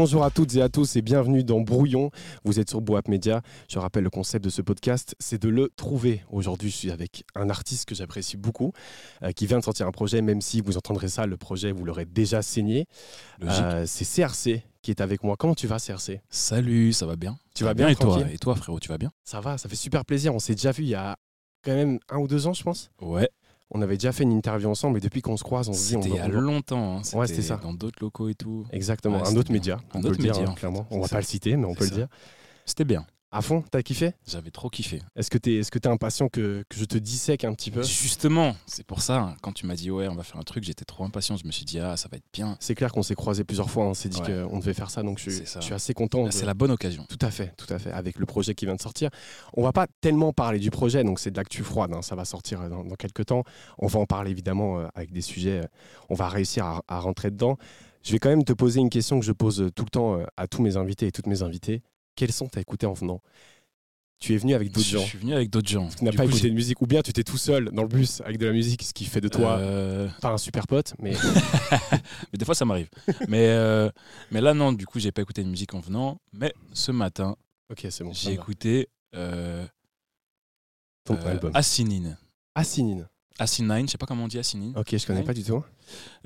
Bonjour à toutes et à tous et bienvenue dans Brouillon. Vous êtes sur Boap Media. Je rappelle le concept de ce podcast, c'est de le trouver. Aujourd'hui, je suis avec un artiste que j'apprécie beaucoup, euh, qui vient de sortir un projet, même si vous entendrez ça, le projet, vous l'aurez déjà saigné. Euh, c'est CRC qui est avec moi. Comment tu vas, CRC Salut, ça va bien Tu vas bien, et toi Et toi, frérot, tu vas bien? Ça va, ça fait super plaisir. On s'est déjà vu il y a quand même un ou deux ans, je pense. Ouais. On avait déjà fait une interview ensemble et depuis qu'on se croise, on se dit. C'était il y a longtemps. Hein. Ouais, c'était ça. Dans d'autres locaux et tout. Exactement. un autre média. Un autre média, hein, clairement. On va pas le citer, mais on peut le dire. C'était bien. À fond, t'as kiffé? J'avais trop kiffé. Est-ce que t'es est -ce es impatient que, que, je te dissèque un petit peu? Justement, c'est pour ça, hein, quand tu m'as dit ouais, on va faire un truc, j'étais trop impatient. Je me suis dit, ah, ça va être bien. C'est clair qu'on s'est croisés plusieurs fois, on s'est dit qu'on devait faire ça, donc je, je suis assez content. C'est la bonne occasion. Tout à fait, tout à fait, avec le projet qui vient de sortir. On va pas tellement parler du projet, donc c'est de l'actu froide, hein, ça va sortir dans, dans, quelques temps. On va en parler évidemment euh, avec des sujets, euh, on va réussir à, à rentrer dedans. Je vais quand même te poser une question que je pose tout le temps euh, à tous mes invités et toutes mes invitées. Quels sont t'as écouté en venant? Tu es venu avec d'autres gens. Je suis venu avec d'autres gens. Tu n'as pas écouté de musique, ou bien tu étais tout seul dans le bus avec de la musique, ce qui fait de toi euh... pas un super pote, mais. mais des fois ça m'arrive. mais, euh... mais là non, du coup j'ai pas écouté de musique en venant. Mais ce matin, ok c'est bon. J'ai écouté euh... ton album. Assinine. Assinine. Assinine, je sais pas comment on dit Assinine. Ok, je connais pas du tout.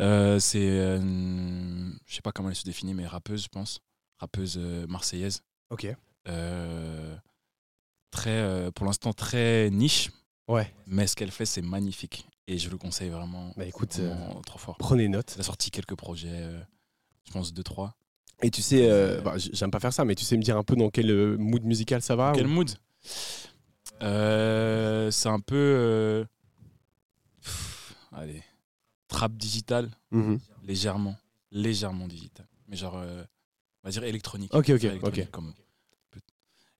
Euh, c'est, je sais pas comment elle se définit, mais rappeuse, je pense, rappeuse marseillaise. Ok. Euh, très, euh, pour l'instant très niche. Ouais. Mais ce qu'elle fait, c'est magnifique. Et je le conseille vraiment. Bah écoute, vraiment trop fort. Prenez note. Elle a sorti quelques projets, euh, je pense deux, trois. Et tu sais, euh, bah, j'aime pas faire ça, mais tu sais me dire un peu dans quel mood musical ça va Quel mood? C'est un peu. allez. Trap digital, mm -hmm. légèrement. Légèrement digital. Mais genre, on va dire électronique. Ok, ok, ok. Comme,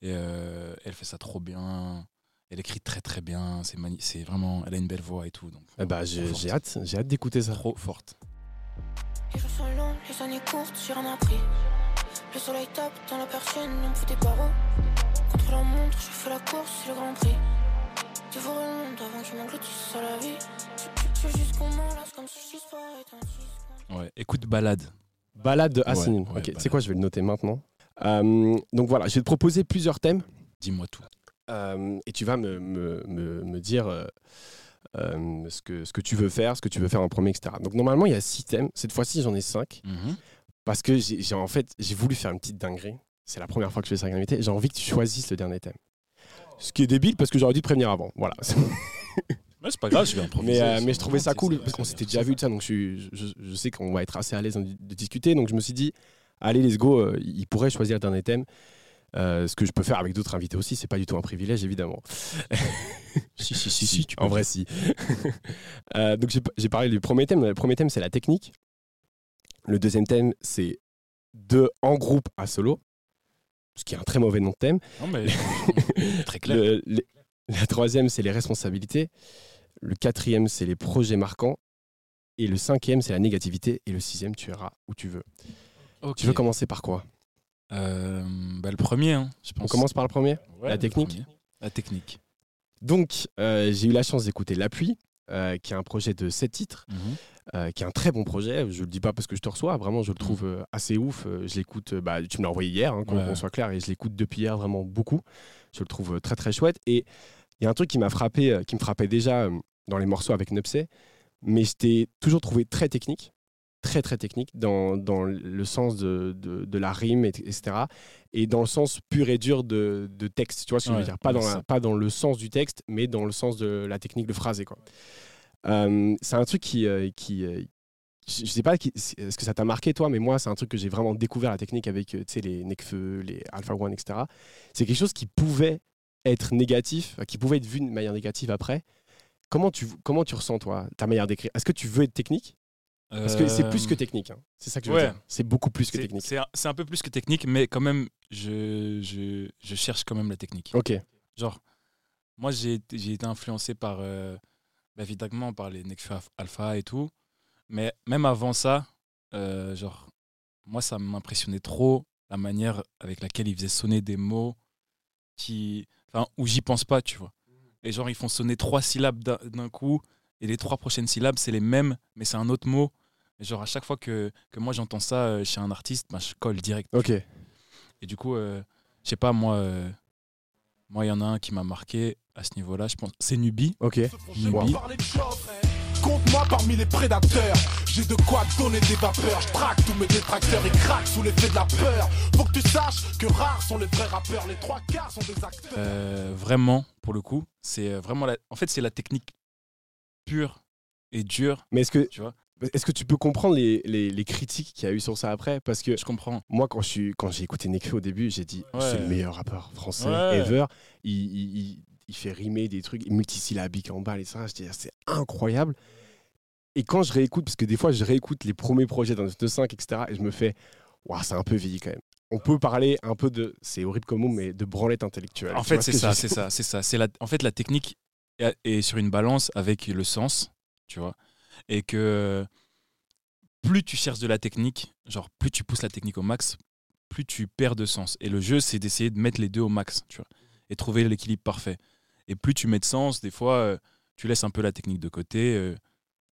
et euh, elle fait ça trop bien. Elle écrit très très bien. C'est c'est vraiment, elle a une belle voix et tout. Donc, eh bah, j'ai hâte, j'ai hâte d'écouter ça. Trop forte. Les jours sont longs, les années courtes, j'ai rien appris. Le soleil tape dans la persienne, on me fout des barreaux. Contre la montre, je fais la course, c'est le grand prix. Dévorer le monde avant que je m'engloutisse à la vie. Je veux juste qu'on m'enlace comme si je disparais Ouais, écoute balade. Balade de Hassin. Ouais, ouais, ok, c'est quoi, je vais le noter maintenant. Euh, donc voilà, je vais te proposer plusieurs thèmes. Dis-moi tout. Euh, et tu vas me, me, me, me dire euh, ce, que, ce que tu veux faire, ce que tu veux faire en premier, etc. Donc normalement, il y a six thèmes. Cette fois-ci, j'en ai cinq. -hmm. Parce que j'ai en fait, j'ai voulu faire une petite dinguerie. C'est la première fois que je fais ça avec un invité. J'ai envie que tu choisisses le dernier thème. Ce qui est débile parce que j'aurais dû te prévenir avant. Voilà. Ouais, c'est pas grave, je vais Mais, euh, mais je trouvais ça cool parce qu'on s'était déjà vu de ça, donc je, je, je sais qu'on va être assez à l'aise de discuter. Donc je me suis dit, allez, let's go, euh, il pourrait choisir le dernier thème. Euh, ce que je peux faire avec d'autres invités aussi, c'est pas du tout un privilège évidemment. si, si, si, si, tu en vrai, si. euh, donc j'ai parlé du premier thème. Le premier thème, c'est la technique. Le deuxième thème, c'est de en groupe à solo, ce qui est un très mauvais nom de thème. Non, mais très clair. Le, le, la troisième, c'est les responsabilités. Le quatrième, c'est les projets marquants. Et le cinquième, c'est la négativité. Et le sixième, tu iras où tu veux. Okay. Tu veux commencer par quoi? Euh, bah, Le premier, hein, je pense. On commence par le premier? Ouais, La technique? La technique. Donc, euh, j'ai eu la chance d'écouter L'Appui, euh, qui est un projet de 7 titres, mm -hmm. qui est un très bon projet. Je ne le dis pas parce que je te reçois, vraiment, je le trouve mm -hmm. assez ouf. Je l'écoute, bah, tu me l'as envoyé hier, hein, qu'on ouais. soit clair, et je l'écoute depuis hier vraiment beaucoup. Je le trouve très très chouette. Et il y a un truc qui m'a frappé, qui me frappait déjà dans les morceaux avec Nupsé, mais je t'ai toujours trouvé très technique très très technique dans, dans le sens de, de, de, la rime, etc. Et dans le sens pur et dur de, de texte, tu vois ce que ouais, je veux dire pas dans, la, pas dans le sens du texte, mais dans le sens de la technique de phraser. Quoi. Euh, c'est un truc qui... Euh, qui euh, je sais pas est-ce que ça t'a marqué toi, mais moi c'est un truc que j'ai vraiment découvert la technique avec les Nekfeu, les Alpha One, etc. C'est quelque chose qui pouvait être négatif, qui pouvait être vu de manière négative après. Comment tu, comment tu ressens toi ta manière d'écrire? Est-ce que tu veux être technique? Parce que c'est plus que technique. Hein. C'est ça que je veux ouais. dire. C'est beaucoup plus que technique. C'est un, un, peu plus que technique, mais quand même, je, je, je, cherche quand même la technique. Ok. Genre, moi, j'ai été influencé par, euh, bah, évidemment, par les Nekfeu Alpha et tout. Mais même avant ça, euh, genre, moi, ça m'impressionnait trop la manière avec laquelle ils faisaient sonner des mots qui, enfin, où j'y pense pas, tu vois. Et genre, ils font sonner trois syllabes d'un coup, et les trois prochaines syllabes, c'est les mêmes, mais c'est un autre mot Genre, à chaque fois que, que moi j'entends ça euh, chez un artiste, bah, je colle direct. Ok. Et du coup, euh, je sais pas, moi, euh, moi, il y en a un qui m'a marqué à ce niveau-là. Je pense, c'est Nubi. Ok. Nubi. Compte-moi parmi les prédateurs. J'ai de quoi donner des vapeurs. Je traque tous mes détracteurs et craque sous l'effet de la peur. Faut que tu saches que rares sont les vrais rappeurs. Les trois quarts sont des acteurs. Euh, vraiment, pour le coup, c'est euh, vraiment la... En fait, c'est la technique pure et dure, Mais est-ce que, tu vois. Est-ce que tu peux comprendre les, les, les critiques qu'il y a eu sur ça après? Parce que Je comprends. moi, quand je suis- quand j'ai écouté Nekfeu au début, j'ai dit Ouais. c'est le meilleur rappeur français Ouais. ever. Il, il- il- il fait rimer des trucs multisyllabiques en bas et ça. Je dis c'est incroyable. Et quand je réécoute, parce que des fois je réécoute les premiers projets dans 5, etc. Et je me fais waouh, c'est un peu vieilli quand même. On peut parler un peu de, c'est horrible comme mot, mais de branlette intellectuelle. En fait, c'est ça, c'est ça, c'est ça. C'est la... En fait, la technique est sur une balance avec le sens, tu vois. Et que plus tu cherches de la technique, genre plus tu pousses la technique au max, plus tu perds de sens. Et le jeu, c'est d'essayer de mettre les deux au max, tu vois, et trouver l'équilibre parfait. Et plus tu mets de sens, des fois, euh, tu laisses un peu la technique de côté. euh,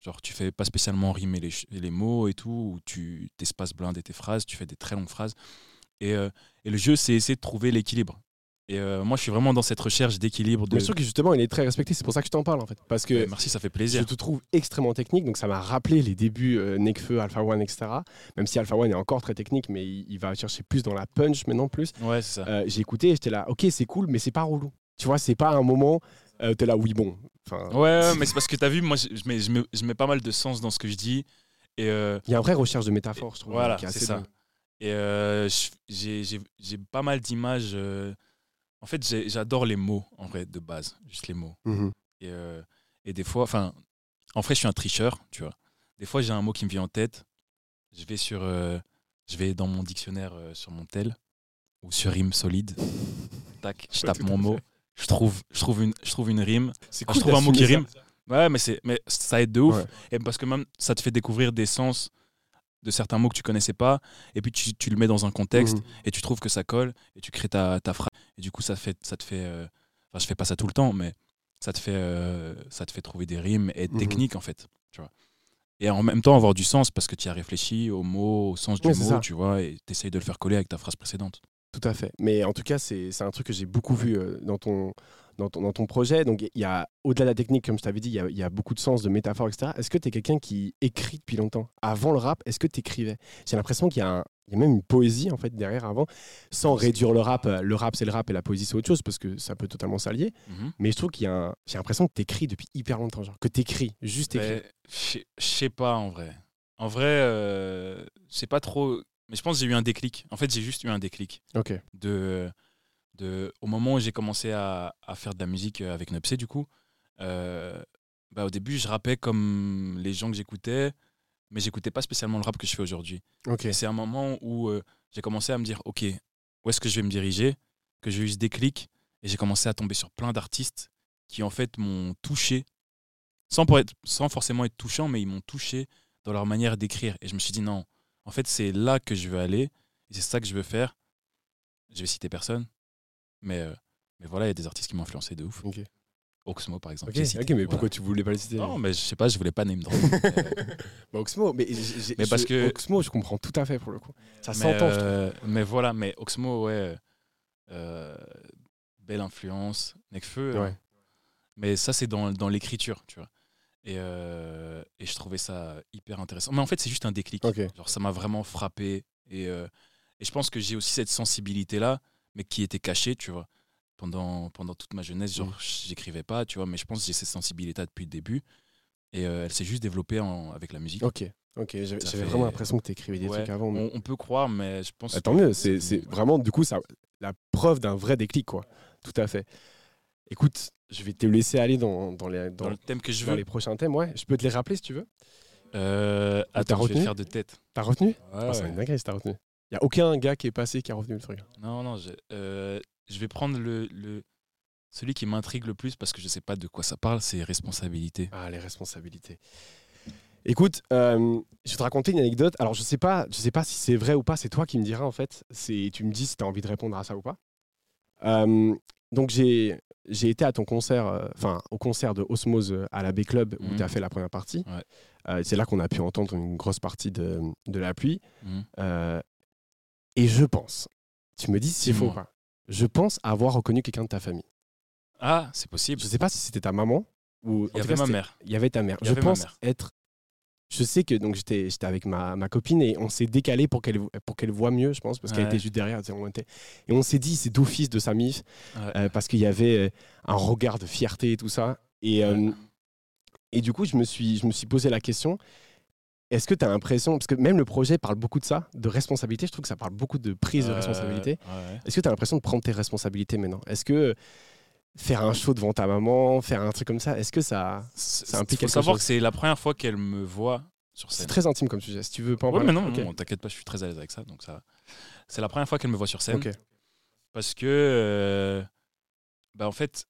genre, tu fais pas spécialement rimer les, les mots et tout, ou tu t'espaces blinder tes phrases, tu fais des très longues phrases. Et, euh, et le jeu, c'est essayer de trouver l'équilibre. Et euh, moi, je suis vraiment dans cette recherche d'équilibre. De... Je trouve que justement, il est très respecté. C'est pour ça que je t'en parle en fait. Parce que merci, ça fait je plaisir. te trouve extrêmement technique, donc ça m'a rappelé les débuts euh, Nekfeu, Alpha One, etc. Même si Alpha One est encore très technique, mais il, il va chercher plus dans la punch maintenant plus. Ouais, c'est ça. Euh, j'ai écouté et j'étais là, ok, c'est cool, mais c'est pas relou. Tu vois, c'est pas un moment, euh, t'es là, oui, bon. Enfin, Ouais, mais c'est parce que tu as vu, moi, je, je mets, je, mets, je mets pas mal de sens dans ce que je dis. Et Il y a une vraie recherche de métaphore, je trouve. voilà, c'est ça. dingue. Et je- j'ai j'ai- j'ai pas mal d'images. En fait, j'adore les mots, en vrai, de base. Juste les mots. Mhm. Et, euh, et des fois, enfin, en vrai, je suis un tricheur, tu vois. Des fois, j'ai un mot qui me vient en tête. Je vais sur, euh, je vais dans mon dictionnaire euh, sur mon tel ou sur rime solide. Tac, je tape mon mot. Je trouve, je trouve une, je trouve une rime. C'est Enfin, je trouve un mot qui rime. Ouais, mais c'est, mais ça aide de ouf. Ouais. Et parce que même ça te fait découvrir des sens de certains mots que tu connaissais pas. Et puis tu, tu le mets dans un contexte Mhm. et tu trouves que ça colle et tu crées ta, ta phrase. Et du coup, ça, fait, ça te fait. euh, Enfin, je fais pas ça tout le temps, mais ça te fait, euh, ça te fait trouver des rimes et être Mhm. technique, en fait. Tu vois. Et en même temps, avoir du sens parce que tu as réfléchi au mot, au sens du mot, ça. tu vois, et tu essayes de le faire coller avec ta phrase précédente. Tout à fait. Mais en tout cas, c'est c'est un truc que j'ai beaucoup vu euh, dans, ton, dans, ton, dans ton projet. Donc, il y a, au-delà de la technique, comme je t'avais dit, il y a, il y a beaucoup de sens, de métaphores, etc. Est-ce que tu es quelqu'un qui écrit depuis longtemps? Avant le rap, est-ce que tu écrivais J'ai l'impression qu'il y, a un- il y a même une poésie en fait derrière avant, sans réduire le rap. euh, Le rap, c'est le rap et la poésie, c'est autre chose, parce que ça peut totalement s'allier. Mhm. Mais je trouve qu'il y a un- J'ai l'impression que tu écris depuis hyper longtemps, genre que tu écris, juste écris. Je sais- pas en vrai. En vrai, euh, sais pas trop. Mais je pense que j'ai eu un déclic. En fait, j'ai juste eu un déclic. Ok. De, de, au moment où j'ai commencé à, à faire de la musique avec Nupsé, du coup, euh, bah, au début, je rappais comme les gens que j'écoutais, mais j'écoutais pas spécialement le rap que je fais aujourd'hui. Ok. Et c'est un moment où euh, j'ai commencé à me dire, OK, où est-ce que je vais me diriger Que j'ai eu ce déclic et j'ai commencé à tomber sur plein d'artistes qui, en fait, m'ont touché, sans, pour être, sans forcément être touchant, mais ils m'ont touché dans leur manière d'écrire. Et je me suis dit, non, en fait, c'est là que je veux aller et c'est ça que je veux faire. Je vais citer personne, mais, euh, mais voilà, il y a des artistes qui m'ont influencé de ouf. Oxmo, par exemple. Ok, cité, mais voilà. pourquoi tu voulais pas le citer Non, mais je sais pas, je voulais pas name drop. Bah, Oxmo, mais, parce je- que- Oxmo, je comprends tout à fait pour le coup. Ça s'entend, euh, mais voilà, mais Oxmo, ouais, euh, belle influence, Necfeu. Ouais. hein. Mais ça, c'est dans, dans l'écriture, tu vois. Et, euh, et je trouvais ça hyper intéressant. Mais en fait, c'est juste un déclic. Ok. Genre, ça m'a vraiment frappé. Et, euh, et je pense que j'ai aussi cette sensibilité-là, mais qui était cachée, tu vois. Pendant, pendant toute ma jeunesse, genre, Mm. j'écrivais pas, tu vois, mais je pense que j'ai cette sensibilité depuis le début. Et euh, elle s'est juste développée en- avec la musique. Ok, ok. J'avais fait- vraiment l'impression que tu écrivais des Ouais, trucs avant. mais- on, on peut croire, mais je pense. Bah, tant que mieux, c'est c'est vraiment du coup ça, la preuve d'un vrai déclic, quoi. Tout à fait. Écoute, je vais te laisser aller dans, dans les, dans, dans le thème que je dans veux. les prochains thèmes. Ouais, je peux te les rappeler si tu veux? Euh, attends, je vais retenu? faire de tête. T'as retenu? Ouais, Ah, C'est une dinguerie si t'as retenu. Il y a aucun gars qui est passé qui a retenu le truc. Non, non, je, euh, je vais prendre le, le- celui qui m'intrigue le plus parce que je sais pas de quoi ça parle, c'est responsabilité. Ah, les responsabilités. Écoute, euh, je vais te raconter une anecdote. Alors, je sais pas, je sais pas si c'est vrai ou pas. C'est toi qui me diras en fait. Tu me dis si tu as envie de répondre à ça ou pas. Euh, donc j'ai été à ton concert, euh, enfin au concert de Osmose à la B Club où Mhm. tu as fait la première partie. Ouais. C'est là qu'on a pu entendre une grosse partie de, de la pluie. Mhm. Et je pense, tu me dis si c'est faux ou pas, je pense avoir reconnu quelqu'un de ta famille. Ah, c'est possible. Je sais pas si c'était ta maman ou Il y avait cas, ma mère. Il y avait ta mère. Y je avait ma pense mère. être. Je sais que donc j'étais j'étais avec ma, ma copine et on s'est décalé pour qu'elle pour qu'elle voit mieux, je pense, parce qu'elle était juste derrière. on était- et on s'est dit c'est d'office de sa mif Ouais. euh, parce qu'il y avait euh, un regard de fierté et tout ça. Et euh, et du coup je me suis je me suis posé la question. Est-ce que tu as l'impression, parce que même le projet parle beaucoup de ça, de responsabilité, je trouve que ça parle beaucoup de prise de responsabilité. ouais. Est-ce que tu as l'impression de prendre tes responsabilités maintenant? Est-ce que faire un show devant ta maman, faire un truc comme ça, est-ce que ça. Ça implique faut quelque savoir chose? que c'est la première fois qu'elle me voit sur C'est scène. très intime comme sujet. Si tu veux pas en Ouais, parler. mais non, Ok. non, t'inquiète pas, je suis très à l'aise avec ça. Donc ça, c'est la première fois qu'elle me voit sur scène. Ok. parce que euh, bah en fait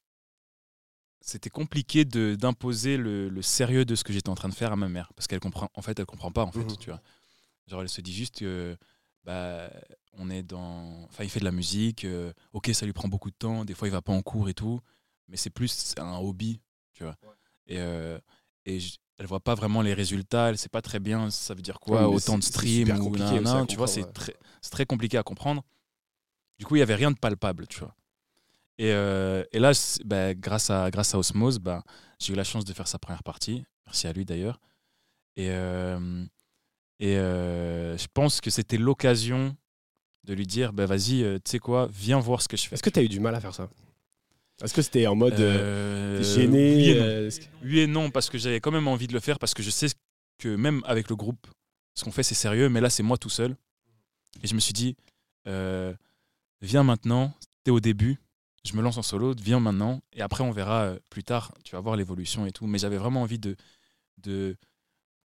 c'était compliqué de d'imposer le, le sérieux de ce que j'étais en train de faire à ma mère parce qu'elle comprend en fait elle comprend pas en fait Mhm. tu vois. Genre elle se dit juste que bah on est dans enfin il fait de la musique euh, ok ça lui prend beaucoup de temps des fois il va pas en cours et tout mais c'est plus un hobby tu vois. Et euh, et je- elle voit pas vraiment les résultats elle sait pas très bien ça veut dire quoi Ouais, autant de streams ou à tu vois c'est très c'est très compliqué à comprendre. Du coup il y avait rien de palpable tu vois et, euh, et là, bah, grâce, à, grâce à Osmose, bah, j'ai eu la chance de faire sa première partie. Merci à lui d'ailleurs. Et, euh, et euh, je pense que c'était l'occasion de lui dire bah, vas-y, tu sais quoi, viens voir ce que je fais. Est-ce que tu as eu du mal à faire ça? Est-ce que c'était en mode gêné oui et, non. est-ce que- Oui et non, parce que j'avais quand même envie de le faire, parce que je sais que même avec le groupe, ce qu'on fait, c'est sérieux, mais là, c'est moi tout seul. Et je me suis dit, viens maintenant, t'es au début, je me lance en solo, viens maintenant, et après, on verra euh, plus tard, tu vas voir l'évolution et tout. Mais j'avais vraiment envie de, de.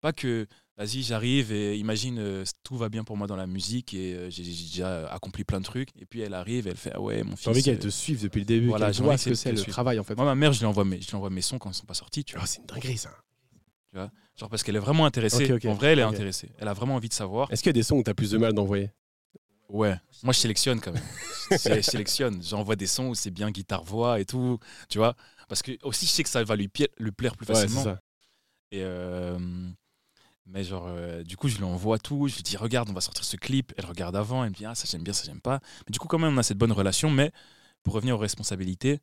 Pas que, vas-y, j'arrive et imagine, euh, tout va bien pour moi dans la musique et euh, j'ai déjà accompli plein de trucs. Et puis elle arrive, elle fait, ah ouais, mon fils. J'ai envie qu'elle te suive depuis le début, voilà, qu'elle voit ce que c'est le travail en fait. Moi, ma mère, je lui envoie mes, je lui envoie mes sons quand ils sont pas sortis, tu vois. Oh, c'est une dinguerie ça. Genre parce qu'elle est vraiment intéressée. Ok, ok. En vrai, elle est intéressée. Elle a vraiment envie de savoir. Est-ce qu'il y a des sons où tu as plus de mal d'envoyer? Ouais. Moi, je sélectionne quand même. je sélectionne. J'envoie des sons où c'est bien guitare-voix et tout. Tu vois Parce que aussi, je sais que ça va lui, plaire plus Ouais, facilement. ça. et euh, mais genre, euh, du coup, je lui envoie tout. Je lui dis, regarde, on va sortir ce clip. Elle regarde avant. Elle me dit, ah, ça j'aime bien, ça j'aime pas. Mais du coup, quand même, on a cette bonne relation. Mais pour revenir aux responsabilités,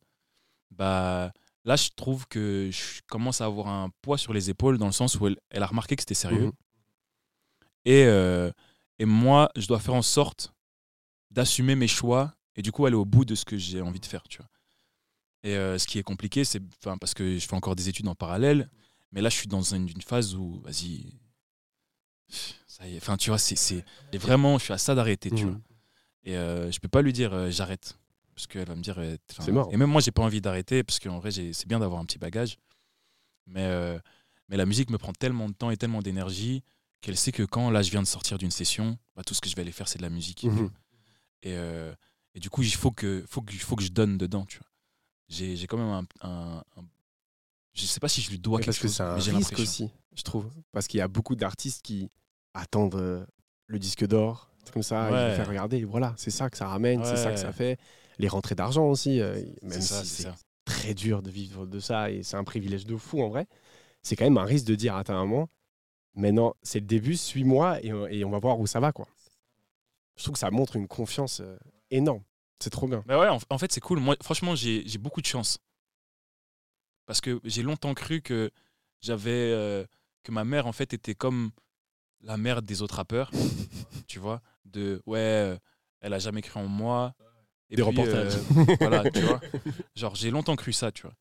bah. Là, je trouve que je commence à avoir un poids sur les épaules dans le sens où elle, elle a remarqué que c'était sérieux. Mhm. Et, euh, et moi, je dois faire en sorte d'assumer mes choix et du coup aller au bout de ce que j'ai envie de faire. Tu vois. Et euh, ce qui est compliqué, c'est enfin, parce que je fais encore des études en parallèle, mais là, je suis dans une, une phase où, vas-y, ça y est, enfin, tu vois, c'est, vraiment, je suis à ça d'arrêter, tu Mhm. vois. Et euh, je peux pas lui dire euh, j'arrête, parce qu'elle va me dire. C'est mort. Et même moi, j'ai pas envie d'arrêter, parce qu'en vrai, c'est bien d'avoir un petit bagage. Mais, euh, mais la musique me prend tellement de temps et tellement d'énergie qu'elle sait que quand là, je viens de sortir d'une session, bah, tout ce que je vais aller faire, c'est de la musique. Mhm. Et, euh, et du coup, il faut que, faut, que, faut que je donne dedans, tu vois. J'ai j'ai quand même un, un- un- Je sais pas si je lui dois quelque parce que chose, c'est un mais j'ai risque aussi, je trouve. Parce qu'il y a beaucoup d'artistes qui attendent euh, le disque d'or, comme ça, ils Ouais. vont faire regarder. Voilà, c'est ça que ça ramène, c'est ça que ça fait. Les rentrées d'argent aussi, euh, même C'est ça, si c'est très dur de vivre de ça et c'est un privilège de fou en vrai. C'est quand même un risque de dire à ta maman, maintenant c'est le début, suis-moi et, on- et on va voir où ça va quoi. Je trouve que ça montre une confiance euh, énorme. C'est trop bien. Mais ouais, en, en fait, c'est cool. Moi, franchement, j'ai beaucoup de chance. Parce que j'ai longtemps cru que j'avais. euh, que ma mère, en fait, était comme la mère des autres rappeurs. tu vois De ouais, euh, elle a jamais cru en moi. Et Des puis, reportages. euh, voilà, tu vois. Genre, j'ai longtemps cru ça, tu vois.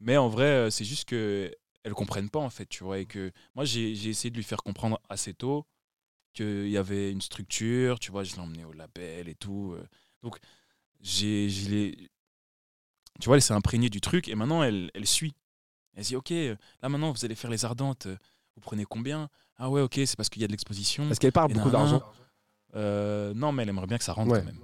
Mais en vrai, c'est juste que elles comprennent pas, en fait, tu vois. Et que moi, j'ai essayé de lui faire comprendre assez tôt qu'il y avait une structure, tu vois. Je l'ai emmené au label et tout. euh. Donc, j'ai, je l'ai- tu vois, elle s'est imprégnée du truc et maintenant elle, elle suit. Elle dit, ok, euh, là maintenant vous allez faire les ardentes, euh, vous prenez combien? Ah ouais, ok, c'est parce qu'il y a de l'exposition. Parce qu'elle parle beaucoup d'argent. Euh, non, mais elle aimerait bien que ça rentre Ouais. quand même.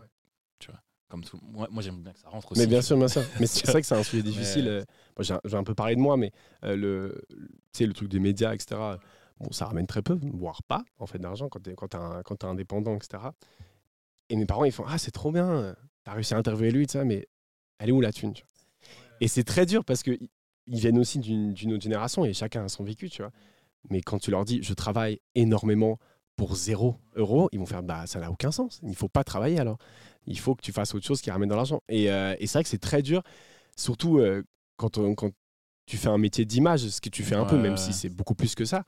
Tu vois, comme tout. Moi, moi j'aime bien que ça rentre aussi. Mais bien sûr, bien sûr. Mais c'est vrai que c'est un sujet difficile. Mais- euh, Moi, j'ai un- j'ai un peu parlé de moi, mais euh, le, tu sais, le truc des médias, etc. Bon, ça ramène très peu, voire pas, en fait, d'argent quand t'es quand t'es un- quand indépendant, etc. Et mes parents, ils font Ah, c'est trop bien, t'as réussi à interviewer lui, ça, mais Elle est où la thune tu vois? Et c'est très dur parce que ils viennent aussi d'une autre génération et chacun a son vécu, tu vois. Mais quand tu leur dis je travaille énormément pour zéro euro, ils vont faire bah ça n'a aucun sens. Il faut pas travailler alors. Il faut que tu fasses autre chose qui ramène de l'argent. Et, euh, et c'est vrai que c'est très dur, surtout euh, quand, on- quand tu fais un métier d'image, ce que tu fais un peu, même si c'est beaucoup plus que ça.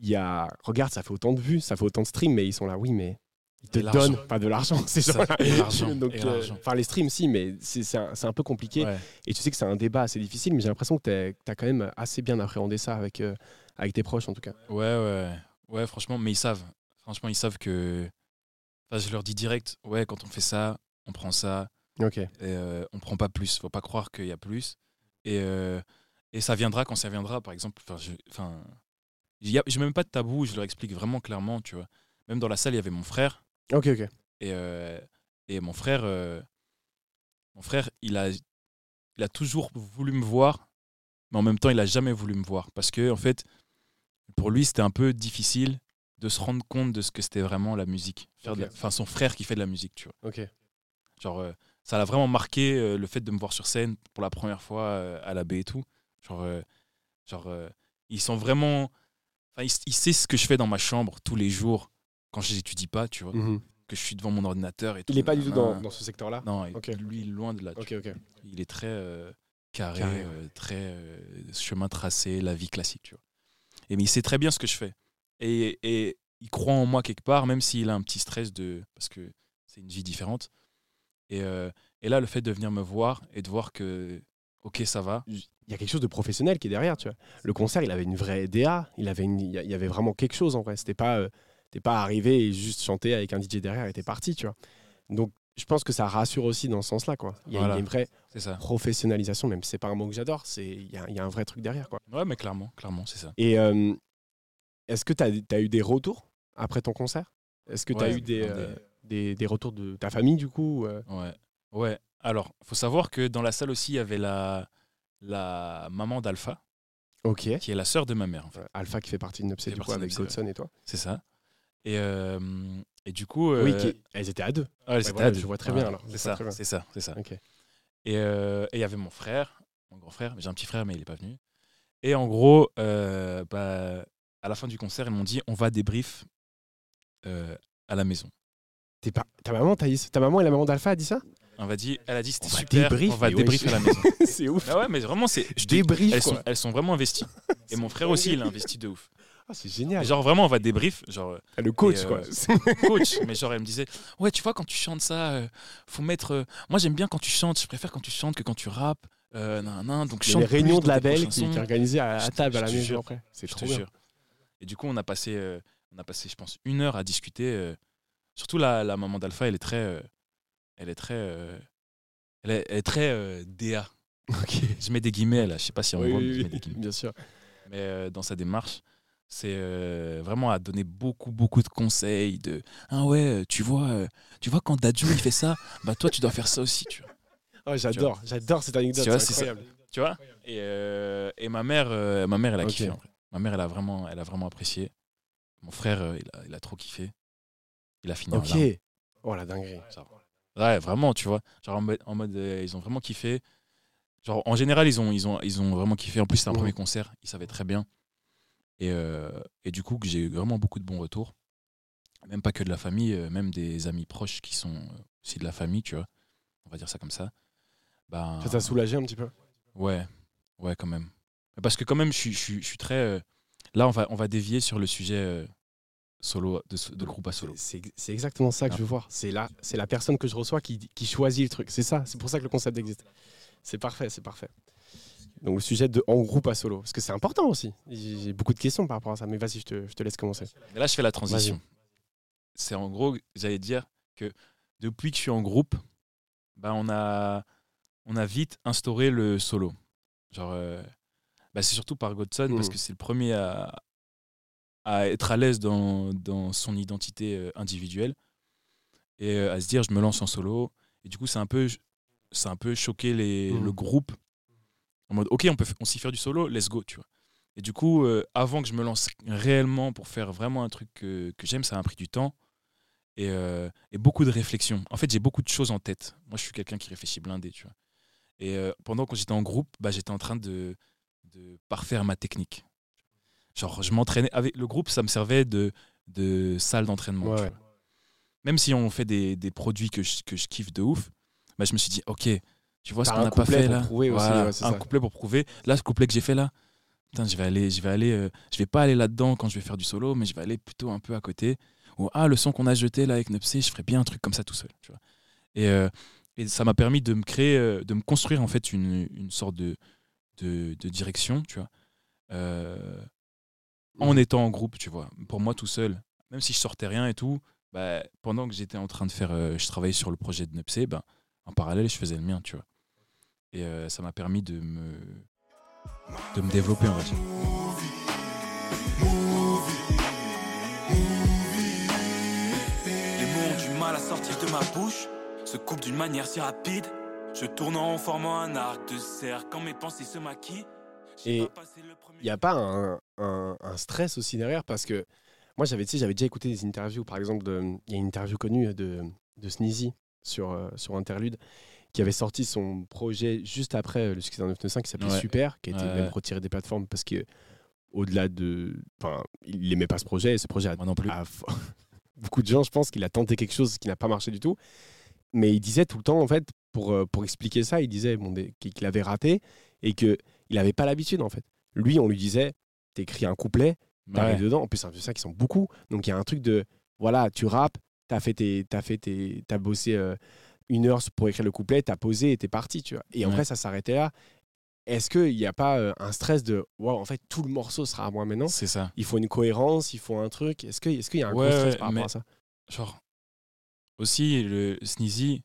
Il y a, regarde, ça fait autant de vues, ça fait autant de streams, mais ils sont là, oui, mais ils te donnent pas de l'argent. ces Ça, Donc, euh, l'argent. Enfin, les streams, si, mais c'est c'est un, c'est un peu compliqué. Ouais. Et tu sais que c'est un débat assez difficile, mais j'ai l'impression que tu as quand même assez bien appréhendé ça avec, euh, avec tes proches, en tout cas. Ouais, ouais, ouais, franchement, mais ils savent. Franchement, ils savent que. Enfin, je leur dis direct, ouais, quand on fait ça, on prend ça, Ok. et, euh, on prend pas plus. Faut pas croire qu'il y a plus. Et, et ça viendra quand ça viendra. Par exemple, enfin, je, je mets même pas de tabou. Je leur explique vraiment clairement, tu vois. Même dans la salle, il y avait mon frère. Ok, ok. Et, euh, et mon frère, euh, mon frère, il a, il a toujours voulu me voir, mais en même temps, il a jamais voulu me voir parce que en fait, pour lui, c'était un peu difficile de se rendre compte de ce que c'était vraiment la musique. Faire de la- Ok. Enfin, son frère qui fait de la musique, tu vois. Ok. Genre, euh, ça l'a vraiment marqué euh, le fait de me voir sur scène pour la première fois euh, à la baie et tout. Genre, genre ils sont vraiment. Enfin, il, il sait ce que je fais dans ma chambre tous les jours quand je n'étudie pas, tu vois. Mhm. Que je suis devant mon ordinateur et tout. Il est pas du tout dans, ce secteur-là? Non, il- Ok. lui, loin de là. Il est très euh, carré, Carré, euh, très euh, chemin tracé, la vie classique, tu vois. Et mais il sait très bien ce que je fais. Et, et il croit en moi quelque part, même s'il a un petit stress de parce que c'est une vie différente. Et, et là, le fait de venir me voir et de voir que, ok, ça va. Il y a quelque chose de professionnel qui est derrière, tu vois. Le concert, il avait une vraie DA, il, avait une- il y avait vraiment quelque chose en vrai. C'était pas, euh, t'es pas arrivé et juste chanté avec un DJ derrière et t'es parti, tu vois. Donc, je pense que ça rassure aussi dans ce sens-là, quoi. Il y, a- Voilà. une vraie ça. professionnalisation, même si c'est pas un mot que j'adore, c'est il y, a- il y a un vrai truc derrière, quoi. Ouais, mais clairement, clairement, c'est ça. Et euh, est-ce que tu as, eu des retours après ton concert? Est-ce que tu as Ouais, eu des, des- euh, des, des retours de ta famille, du coup euh? Ouais. Ouais. Alors, faut savoir que dans la salle aussi, il y avait la, la maman d'Alpha, Ok. qui est la sœur de ma mère, en fait. Euh, Alpha qui fait partie de Fait du coup, avec Godson et toi. C'est ça. Et, euh, et du coup. Oui, euh, qui- elles étaient à deux. ah, elles étaient voilà, à deux. je vois très bien, alors. C'est ça, c'est ça, c'est ça. Ok. Et et il y avait mon frère, mon grand frère. J'ai un petit frère, mais il n'est pas venu. Et en gros, bah, à la fin du concert, ils m'ont dit on va débrief à la maison. T'es pas... ta, maman, ta maman et la maman d'Alpha a dit ça? On va dire, elle a dit c'était super, débrief, on va débrief wesh. à la maison. C'est ouf. ah ouais, mais vraiment, c'est. je Débrief, elles, quoi. sont, elles sont vraiment investies. Et mon frère aussi, il a investi de ouf. Ah, c'est génial. Genre vraiment, on va débrief. Genre, euh, Ah, le coach, Et, quoi. euh, coach, mais genre elle me disait ouais tu vois quand tu chantes ça euh, faut mettre euh, moi j'aime bien quand tu chantes je préfère quand tu chantes que quand tu rappes euh, nan, nan, donc chante les réunions de label prochains qui, qui est organisée à, table à la maison après. C'est trop bien. jure et du coup on a passé euh, on a passé je pense une heure à discuter euh, surtout la, la maman d'Alpha elle est très euh, elle est très euh, elle, est, elle est très euh, DA Ok. je mets des guillemets là je sais pas si on Oui, voit oui, je oui, mets des guillemets bien sûr. mais euh, dans sa démarche, c'est euh, vraiment à donner beaucoup beaucoup de conseils de ah ouais tu vois euh, tu vois quand Dadju il fait ça bah toi tu dois faire ça aussi tu vois Oh, j'adore, j'adore cette anecdote. Tu vois, c'est ça. incroyable. tu vois? Et, et ma mère ma mère elle a kiffé en vrai. ma mère elle a vraiment elle a vraiment apprécié mon frère il, a, il a trop kiffé il a fini en Ok. larmes. Oh la dinguerie. Ouais vraiment tu vois. Genre en mode, en mode, euh, ils ont vraiment kiffé. Genre en général ils ont ils ont ils ont vraiment kiffé. En plus c'était un premier concert. Ils savaient très bien. Et, euh, et du coup j'ai eu vraiment beaucoup de bons retours. Même pas que de la famille euh, même des amis proches qui sont aussi de la famille tu vois. On va dire ça comme ça. Ben, Ça t'a soulagé un petit peu? Ouais, ouais, quand même. Parce que quand même, je suis, je suis, je suis très. euh, Là, on va, on va dévier sur le sujet solo, de, de groupe à solo. C'est exactement ça que je veux voir. C'est la, c'est la personne que je reçois qui, qui choisit le truc. C'est ça. C'est pour ça que le concept existe. C'est parfait, c'est parfait. Donc le sujet de en groupe à solo, parce que c'est important aussi. J'ai beaucoup de questions par rapport à ça, mais vas-y, je te, je te laisse commencer. Là, je fais la transition. C'est en gros, j'allais dire que depuis que je suis en groupe, bah, on, a, on a vite instauré le solo. Genre, euh, bah, c'est surtout par Godson, parce Mhm. que c'est le premier à, à être à l'aise dans, dans son identité euh, individuelle et euh, à se dire je me lance en solo. Et du coup, c'est un peu, c'est un peu choqué les, Mhm. le groupe en mode ok, on peut on s'y faire du solo, let's go, tu vois. Et du coup, euh, avant que je me lance réellement pour faire vraiment un truc que, que j'aime, ça a pris du temps et, euh, et beaucoup de réflexion. En fait, j'ai beaucoup de choses en tête. Moi, je suis quelqu'un qui réfléchit blindé, tu vois. Et euh, pendant que j'étais en groupe, bah, j'étais en train de, de parfaire ma technique. Genre, je m'entraînais avec le groupe, ça me servait de, de salle d'entraînement. Ouais. Même si on fait des, des produits que je, que je kiffe de ouf, bah, je me suis dit, ok, tu vois ce qu'on n'a pas fait là? aussi, ouais, un ça. couplet pour prouver. Là, ce couplet que j'ai fait là, putain, je vais aller, je vais aller, euh, je vais pas aller là-dedans quand je vais faire du solo, mais je vais aller plutôt un peu à côté. Ou ah, le son qu'on a jeté là avec Nepsy, je ferais bien un truc comme ça tout seul. Tu vois. Et, euh, et ça m'a permis de me créer, euh, de me construire en fait une, une sorte de, de, de direction, tu vois. Euh, en étant en groupe, tu vois. Pour moi tout seul, même si je sortais rien et tout, bah, pendant que j'étais en train de faire, euh, je travaillais sur le projet de Nepsy, ben, en parallèle, je faisais le mien, tu vois. Et euh, ça m'a permis de me, de me développer, on va dire. Les mots ont du mal à sortir de ma bouche, se coupent d'une manière si rapide. Je tourne en formant un arc de cercle quand mes pensées se maquillent. Et Il n'y a pas un, un- un stress aussi derrière parce que moi j'avais déjà écouté des interviews par exemple il y a une interview connue de, de Sneezy sur, euh, sur Interlude qui avait sorti son projet juste après euh, le succès d'un 995 qui s'appelait Ouais. Super qui a été Ouais. même retiré des plateformes parce que au-delà de enfin il n'aimait pas ce projet et ce projet a, Moi non plus. a- beaucoup de gens je pense qu'il a tenté quelque chose qui n'a pas marché du tout mais il disait tout le temps en fait pour, euh, pour expliquer ça il disait bon, qu'il avait raté et que il n'avait pas l'habitude en fait lui on lui disait t'écris un couplet t'arrives Ouais. dedans. En plus, c'est un ça qui sont beaucoup. Donc, il y a un truc de, voilà, tu rappes, t'as fait tes, t'as fait tes, t'as bossé euh, une heure pour écrire le couplet, t'as posé et t'es parti, tu vois. Et en Ouais. vrai, ça s'arrêtait là. Est-ce qu'il n'y a pas euh, un stress de, wow, en fait, tout le morceau sera à moi maintenant? C'est ça. Il faut une cohérence, il faut un truc. Est-ce qu'il y a un Ouais, gros stress par rapport à ça? Genre, aussi, le Sneezy,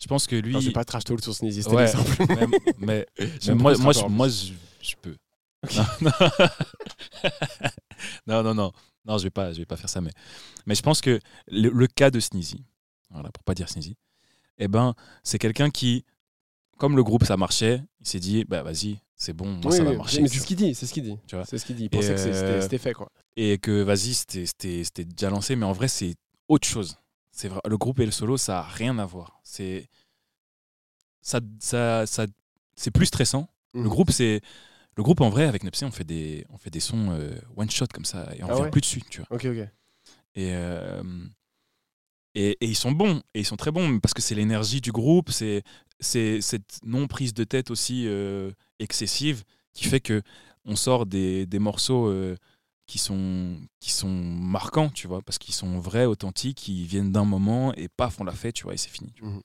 je pense que lui. Non, c'est pas trash talk sur Sneezy, c'était Ouais, mais, mais J'aime moi, moi, je, moi je, je peux. Non, non, non, non, non, je vais pas, je vais pas faire ça. Mais, mais je pense que le, le cas de Sneezy, voilà, pour pas dire Sneezy, eh ben, c'est quelqu'un qui, comme le groupe ça marchait, il s'est dit, bah vas-y, c'est bon, moi Oui, ça va marcher. Mais c'est ce qu'il dit, c'est ce qu'il dit. Tu vois. C'est ce qu'il dit. Il pensait que c'était euh, c'était fait, quoi. et que vas-y, c'était- c'était c'était déjà lancé, mais en vrai, c'est autre chose. C'est vrai, le groupe et le solo, ça a rien à voir. C'est ça, ça, ça, c'est plus stressant. Le Mhm. groupe, c'est le groupe en vrai avec Nepsi, on fait des, on fait des sons euh, one shot comme ça et on Ah revient ouais? plus dessus, tu vois. Ok, ok. Et, euh, et et ils sont bons et ils sont très bons parce que c'est l'énergie du groupe, c'est c'est cette non prise de tête aussi euh, excessive qui fait que on sort des, des morceaux qui sont qui sont marquants, tu vois, parce qu'ils sont vrais, authentiques, ils viennent d'un moment et paf, on l'a fait, tu vois, et c'est fini. tu vois. Mhm.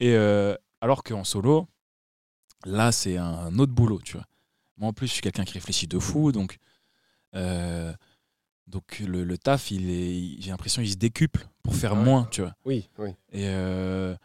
Et euh, alors qu'en solo, là, c'est un autre boulot, tu vois. Moi, en plus, je suis quelqu'un qui réfléchit de fou, donc euh, donc le, le taf, il est, j'ai l'impression, il se décuple pour faire Ouais. moins, tu vois. Oui, oui. Et, euh,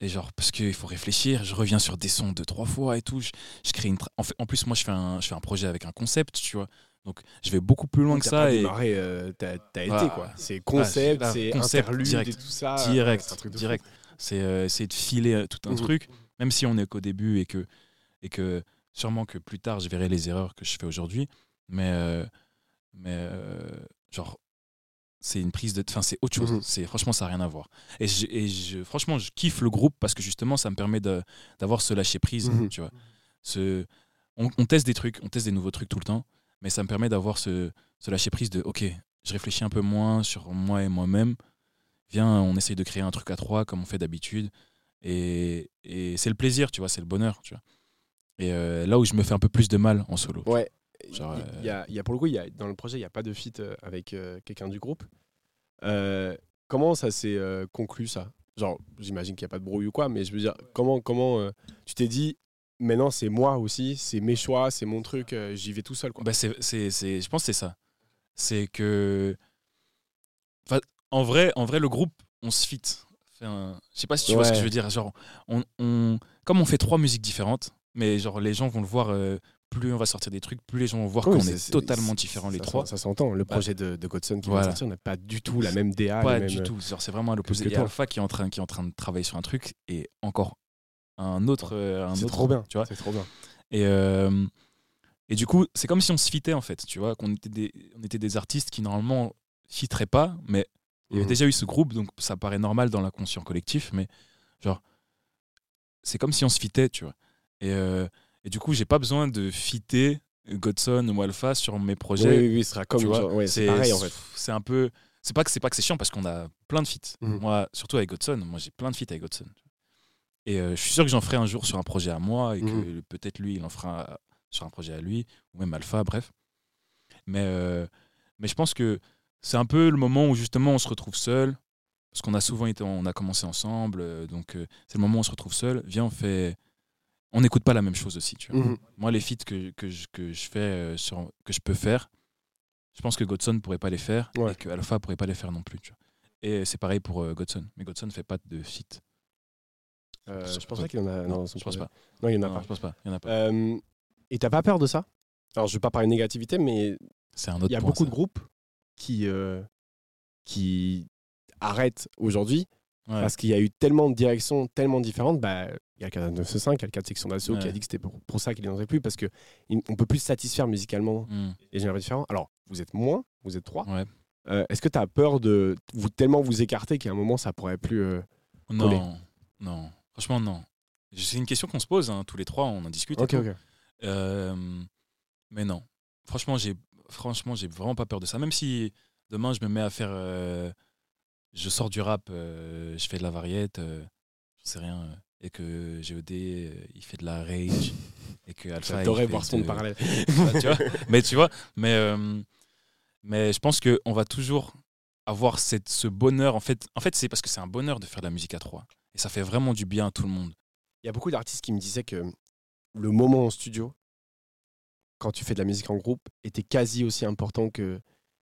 et genre, parce qu'il faut réfléchir, je reviens sur des sons deux, trois fois et tout. Je, je crée une. En, fait, en plus, moi, je fais, un, je fais un projet avec un concept, tu vois. Donc, je vais beaucoup plus loin que ça. pas Et démarré, euh, t'as t'as été, quoi. C'est concept, c'est concept, interlude direct. et tout ça. direct, C'est direct. C'est euh, essayer de filer euh, tout un Mhm. truc, même si on est qu'au début et que, et que sûrement que plus tard, je verrai les erreurs que je fais aujourd'hui. Mais, euh, mais euh, genre, c'est une prise de. Enfin, c'est autre chose. Mhm. C'est Franchement, ça n'a rien à voir. Et, je, et je- franchement, je kiffe le groupe parce que justement, ça me permet de- d'avoir ce lâcher prise. Mhm. Tu vois. Ce, on, on teste des trucs, on teste des nouveaux trucs tout le temps, mais ça me permet d'avoir ce, ce lâcher prise de OK, je réfléchis un peu moins sur moi et moi-même. Viens, on essaye de créer un truc à trois comme on fait d'habitude. Et, et c'est le plaisir, tu vois, c'est le bonheur, tu vois. Et euh, là où je me fais un peu plus de mal en solo. Ouais. Genre, Il- y a, il y a- pour le coup, il y a, dans le projet, il n'y a pas de feat euh, avec euh, quelqu'un du groupe. Euh, comment ça s'est euh, conclu, ça? Genre, j'imagine qu'il n'y a pas de brouille ou quoi, mais je veux dire, comment, comment euh, tu t'es dit, maintenant c'est moi aussi, c'est mes choix, c'est mon truc, euh, j'y vais tout seul, quoi. Bah, c'est, c'est, c'est- je pense que c'est ça. C'est que. Enfin, en, vrai, en vrai, le groupe, on se fit. Enfin, je sais pas si tu vois ce que je veux dire. Genre, on, on- comme on fait trois musiques différentes, mais genre les gens vont le voir, euh, plus on va sortir des trucs, plus les gens vont voir Oui, qu'on est totalement différents les ça trois. Ça s'entend. Le projet de, de Godson qui Voilà. va sortir n'a pas du tout la même DA. pas du tout. Genre, c'est vraiment à l'opposé. que Il y a. Alpha qui est, en train, qui est en train de travailler sur un truc et encore un autre. euh, un C'est autre, trop bien. Tu vois C'est trop bien. Et, euh, et du coup, c'est comme si on se fitait en fait, tu vois, qu'on était des, on était des artistes qui normalement fiteraient pas, mais il y avait Mhm. déjà eu ce groupe, donc ça paraît normal dans l'inconscient collectif, mais genre, c'est comme si on se fitait, tu vois. Et, euh, et du coup, j'ai pas besoin de fitter Godson ou Alpha sur mes projets. Oui, oui, oui, ce sera comme tu vois, ouais, c'est pareil en fait. C'est un peu. C'est pas que c'est pas que c'est chiant parce qu'on a plein de feats. Mhm. Moi, surtout avec Godson, moi j'ai plein de feats avec Godson. Et euh, je suis sûr que j'en ferai un jour sur un projet à moi et que Mhm. peut-être lui, il en fera sur un projet à lui ou même Alpha, bref. Mais euh, mais je pense que c'est un peu le moment où justement on se retrouve seul parce qu'on a souvent été, on a commencé ensemble, euh, donc euh, c'est le moment où on se retrouve seul. Viens, on fait, on n'écoute pas la même chose aussi, tu vois. Mhm. Moi, les feats que, que, je, que je fais, sur, que je peux faire, je pense que Godson pourrait pas les faire Ouais. et que Alpha pourrait pas les faire non plus. Tu vois. Et c'est pareil pour Godson. Mais Godson fait pas de feats. Euh, Je pense pas qu'il y en a. Non, son je pense pas. Non, il y en a Non, pas. je pense pas. Il y en a pas. Euh, et t'as pas peur de ça? Alors, je vais pas parler de négativité, mais c'est un autre il y a point, beaucoup ça. de groupes qui, euh, qui arrêtent aujourd'hui Ouais. parce qu'il y a eu tellement de directions, tellement différentes. Bah, il y a le cas de 965, il y a le cas de Section d'Assaut qui a Ouais. dit que c'était pour, pour ça qu'il n'en aurait plus parce que on peut plus satisfaire musicalement Hmm. les génériques différents. Alors, vous êtes moins, vous êtes trois. Ouais. Euh, Est-ce que tu as peur de vous tellement vous écarter qu'à un moment ça pourrait plus euh, Coller? Non, non. Franchement, non. C'est une question qu'on se pose, hein, tous les trois, on en discute. Euh, mais non. Franchement, j'ai franchement, j'ai vraiment pas peur de ça. Même si demain je me mets à faire, euh, je sors du rap, euh, je fais de la variette, je sais rien, et que GOD il fait de la rage, et que Alpha J'adorais voir son de- parallèle. Ouais, tu vois mais tu vois, mais mais je pense que on va toujours avoir cette, ce bonheur. En fait, en fait, c'est parce que c'est un bonheur de faire de la musique à trois, et ça fait vraiment du bien à tout le monde. Il y a beaucoup d'artistes qui me disaient que le moment en studio, quand tu fais de la musique en groupe, était quasi aussi important que,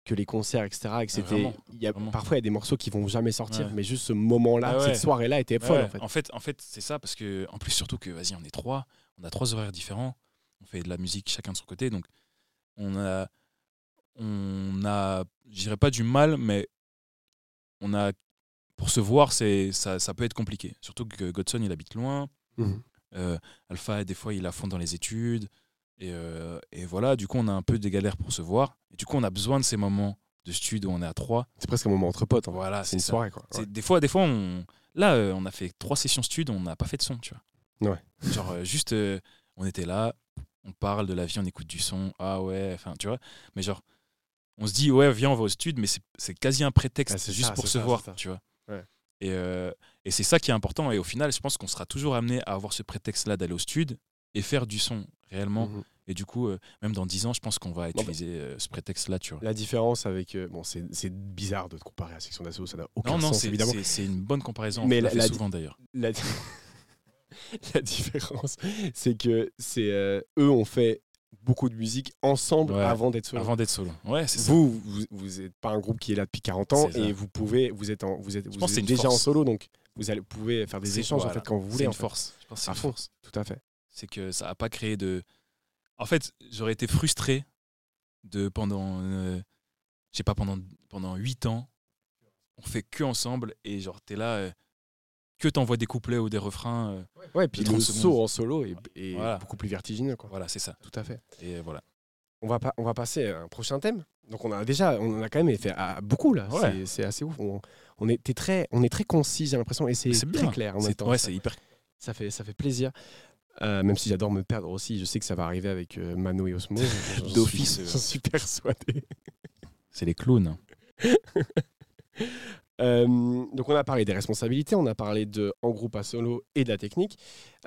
que les concerts, etc. Et que c'était, il y a, parfois, il y a des morceaux qui vont jamais sortir, Ouais. mais juste ce moment-là, Ah ouais. cette soirée-là était folle, ouais. en fait. En fait, en fait, c'est ça parce que, en plus, surtout que, vas-y, on est trois, on a trois horaires différents, on fait de la musique chacun de son côté, donc on a, on a, je dirais pas du mal, mais on a, pour se voir, c'est, ça, ça peut être compliqué. Surtout que Godson, il habite loin, Mhm. euh, Alpha, des fois, il à fond dans les études, et, euh, et voilà, du coup, on a un peu des galères pour se voir, et du coup, on a besoin de ces moments de stud où on est à trois. C'est presque un moment entre potes. fait. Voilà, c'est une ça. soirée, quoi. Des fois, des fois on... là, euh, on a fait trois sessions stud, on n'a pas fait de son, tu vois. Ouais. Genre, juste, on était là, on parle de la vie, on écoute du son, ah ouais, enfin, tu vois. Mais genre, on se dit, ouais, viens, on va au stud, mais c'est- quasi un prétexte Ah, c'est juste ça, pour se ça, voir, tu vois. Et, euh, et c'est ça qui est important. Et au final, je pense qu'on sera toujours amené à avoir ce prétexte-là d'aller au stud et faire du son réellement. Mhm. Et du coup, euh, même dans 10 ans, je pense qu'on va utiliser euh, ce prétexte-là, tu vois. La différence avec. euh, bon, c'est bizarre de te comparer à Section d'Assaut, ça n'a aucun Non, non, sens, c'est évidemment. c'est- une bonne comparaison. Mais Mais la- la, souvent d'ailleurs. La, la différence, c'est que c'est eux ont fait beaucoup de musique ensemble Ouais. avant d'être solo. Avant d'être solo. Ouais, c'est ça. Vous, vous, vous êtes pas un groupe qui est là depuis 40 ans C'est ça. et vous pouvez, vous êtes, en, vous êtes, vous c'est êtes une déjà en solo, donc vous allez, pouvez faire des C'est- échanges en fait quand vous C'est voulez. une en fait. force. Je pense que c'est À une force. Tout à fait. C'est que ça n'a pas créé de. En fait, j'aurais été frustré de pendant. euh, je sais pas, pendant, pendant 8 ans, on fait que ensemble et genre, t'es là, euh, que t'envoies des couplets ou des refrains. euh, Ouais, puis De le 30 saut en solo est, est Voilà. beaucoup plus vertigineux. Quoi. voilà, c'est ça. Tout à fait. Et voilà. On va, pas, on va passer à un prochain thème. Donc on a déjà, on en a quand même fait à beaucoup là. Ouais. C'est- assez ouf. On, on, est, très, on est très concis, j'ai l'impression, et c'est très clair en même temps. Ouais, ça, c'est hyper. ça fait, ça fait plaisir. Euh, même si j'adore me perdre aussi, je sais que ça va arriver avec euh, Mano et Osmo. D'office, euh. J'en suis persuadé. C'est les clowns. Euh, donc on a parlé des responsabilités, on a parlé de en groupe à solo et de la technique.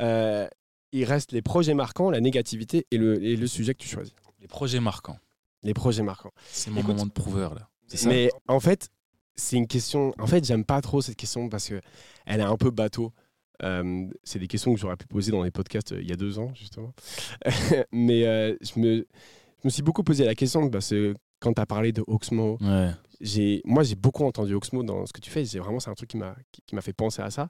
Euh, il reste les projets marquants, la négativité et le, et le sujet que tu choisis. Les projets marquants. Les projets marquants. C'est mon Écoute, moment de prouveur, là. Ça Mais en fait, c'est une question. En fait, j'aime pas trop cette question parce que elle est un peu bateau. Euh, c'est des questions que j'aurais pu poser dans les podcasts il y a deux ans, justement. Mais je, me, je me suis beaucoup posé la question parce que quand tu as parlé de Oxmo, Ouais. J'ai, moi, j'ai beaucoup entendu Oxmo dans ce que tu fais. J'ai vraiment, c'est un truc qui m'a, qui, qui m'a fait penser à ça.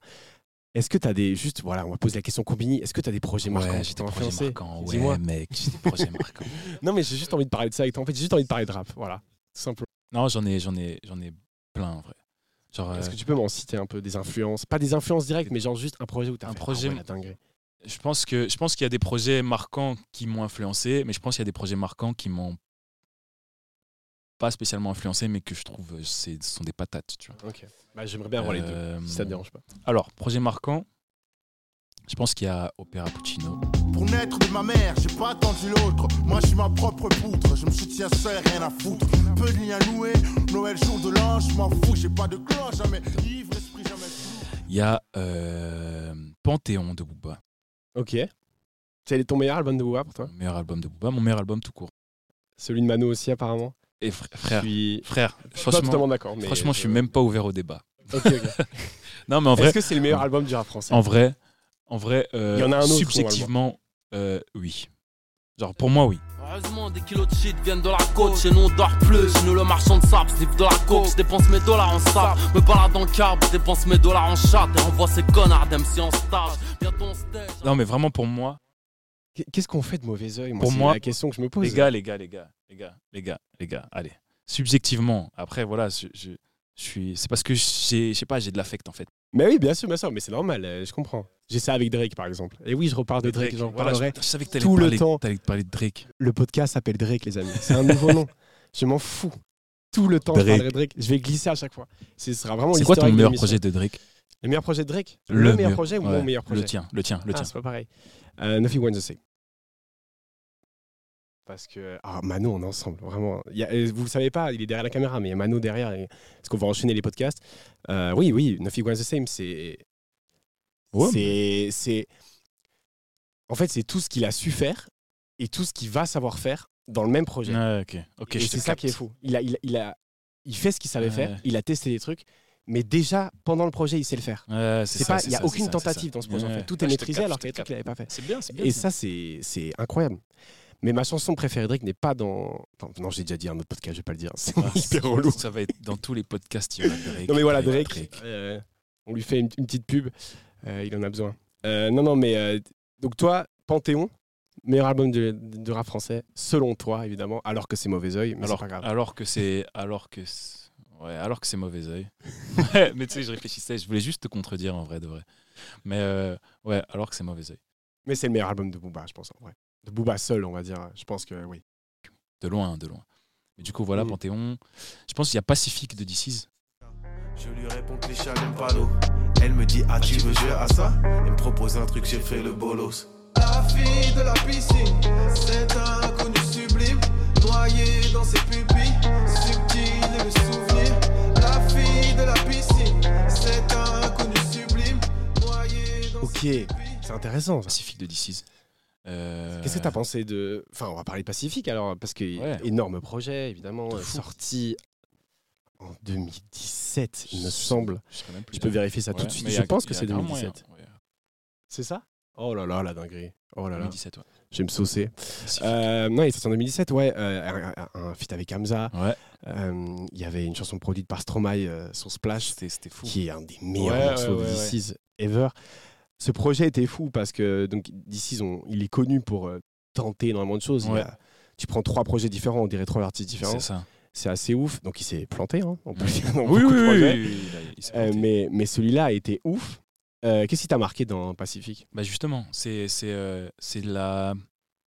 Est-ce que tu as des. Juste, voilà, on va poser la question Combini. Est-ce que tu as des projets marquants? Ouais, j'ai des projets influencé marquants. Dis-moi. Ouais, mec, j'ai des projets marquants. Non, mais j'ai juste envie de parler de ça avec toi. En fait, j'ai juste envie de parler de rap. Voilà, tout simplement. Non, j'en ai, j'en ai, j'en ai plein, en vrai. Genre, Est-ce euh, que tu peux m'en citer un peu des influences? Pas des influences directes, mais genre juste un projet où tu as Un fait projet- ah ouais, je pense que je pense qu'il y a des projets marquants qui m'ont influencé, mais je pense qu'il y a des projets marquants qui m'ont pas spécialement influencé, mais que je trouve euh, c'est ce sont des patates, tu vois. Ok. Bah, J'aimerais bien avoir les deux, Euh, si ça te dérange pas. Alors, projet marquant, Je pense qu'il y a Opéra Puccino. Pour naître de ma mère, j'ai pas attendu l'autre. Moi, je suis ma propre poutre. Je me soutiens seul, rien à foutre. Peu de liens noués. Noël, jour de l'an, je m'en fous. J'ai pas de clan, jamais ivre, esprit jamais fou. Il y a euh, Panthéon de Booba. Ok. C'est ton meilleur album de Booba pour toi? Mon meilleur album de Booba, mon meilleur album tout court. Celui de Mano aussi, apparemment Et fr- frère, Je suis frère, je suis pas franchement, totalement d'accord. mais franchement, je suis même pas ouvert au débat. Ok, ok. Non, mais en vrai, Est-ce que c'est le meilleur album du rap français? En vrai, en vrai, euh, Il y en a un autre, subjectivement, euh, oui. Genre pour moi, oui. Heureusement, des kilos de shit viennent de la côte. Chez nous, on dort plus. Chez nous, le marchand de sable sniff de la coke. Je dépense mes dollars en sable. Me balade en carbe. Je dépense mes dollars en chat. Et renvoie ces connards d'MC en stage. Bientôt on stage. Non, mais vraiment pour moi, Qu'est-ce qu'on fait de mauvais oeil Pour c'est moi, la question que je me pose. les gars, les gars, les gars, les gars, les gars, les gars, allez. Subjectivement, après, voilà, je, je, je suis. C'est parce que j'ai, je sais pas, j'ai de l'affect en fait. Mais oui, bien sûr, bien sûr, mais c'est normal, euh, je comprends. J'ai ça avec Drake, par exemple. Et oui, je repars de Drake, j'en voilà, parlerai. je, savais que tout le parler, temps. t'allais parler de Drake. Le podcast s'appelle Drake, les amis. C'est un nouveau nom. Je m'en fous. Tout le temps, je parlerai de Drake. Je vais glisser à chaque fois. Ce sera vraiment C'est quoi ton meilleur projet de Drake? Le meilleur projet de Drake? Le, meilleur projet ou ouais, mon meilleur projet? Le tien, le tien, le Ah, tien. c'est pas pareil. Euh, Nothing Wins the Same. Parce que. Ah, Mano, on est ensemble, vraiment. Il y a- vous le savez pas, il est derrière la caméra, mais il y a Mano derrière. Et... Parce qu'on va enchaîner les podcasts? Euh, oui, oui, Nothing Wins the Same, c'est. Ouais, c'est. En fait, c'est tout ce qu'il a su faire et tout ce qu'il va savoir faire dans le même projet. Ok, ok. et c'est ça qui est fou. Il, a, il, a, il, a- il fait ce qu'il savait faire, il a testé des trucs, mais déjà, pendant le projet, il sait le faire. C'est ça, pas, il n'y a ça, aucune tentative ça. dans ce projet. en Ouais. fait. Tout est maîtrisé alors qu'il n'avait pas fait. C'est bien, c'est bien. Et ça, c'est incroyable. Mais ma chanson préférée Drake n'est pas dans. Enfin, non, j'ai déjà dit un autre podcast, je vais pas le dire. C'est Ah, hyper relou. Ça va être dans tous les podcasts. Il y aura Drake. Non, mais voilà, Drake, euh, on lui fait une, une petite pub. euh, il en a besoin. Euh, non, non, mais. euh, donc, toi, Panthéon, meilleur album de, de rap français, selon toi, évidemment, alors que c'est Mauvais Oeil, mais Alors, pas grave. alors que c'est, alors que, ouais, alors que c'est mauvais oeil. Ouais, mais tu sais, je réfléchissais, je voulais juste te contredire en vrai de vrai. Mais euh, ouais, alors que c'est mauvais oeil. Mais c'est le meilleur album de Booba, je pense, en vrai. De Booba seul, on va dire. Je pense que oui. De loin, de loin. Mais du coup, voilà, Mm. Panthéon. Je pense qu'il y a Pacifique de DC's. Je lui réponds que les chats n'aiment pas l'eau. Elle me dit Ah, tu veux jouer à ça? Elle me propose un truc, j'ai fait le bolos. La fille de la piscine, c'est un inconnu sublime. Noyé dans ses pupilles, subtil et le souvenir. La fille de la piscine, c'est un inconnu sublime. Noyé dans Ok, ses pupilles. c'est intéressant. ça. Pacifique de DC's. Euh, Qu'est-ce que t'as pensé de. Enfin, on va parler de Pacifique alors, parce que Ouais. énorme projet, évidemment, De euh, sorti en 2017, il me semble. Je, peux dire. vérifier ça tout de suite. mais Je a- pense que c'est grand 2017. moyen, ouais. C'est ça? Oh là là, la dinguerie. Oh là là, 2017, ouais. je vais me saucer. Euh, non, il est sorti en 2017, ouais. euh, un, feat avec Hamza. Ouais, Euh, Il y avait une chanson produite par Stromae, son Splash, c'était, fou. qui est un des meilleurs morceaux de This Is ever. Ce projet était fou parce que donc on- il est connu pour euh, tenter énormément de choses. Ouais. a- tu prends trois projets différents, on dirait trois artistes différents. C'est ça. C'est assez ouf. Donc il s'est planté, hein, on peut dire, dans Oui, oui, de oui, projets. Euh, mais, mais celui-là a été ouf. Euh, Qu'est-ce qui t'a marqué dans Pacifique? Bah justement, c'est c'est c'est la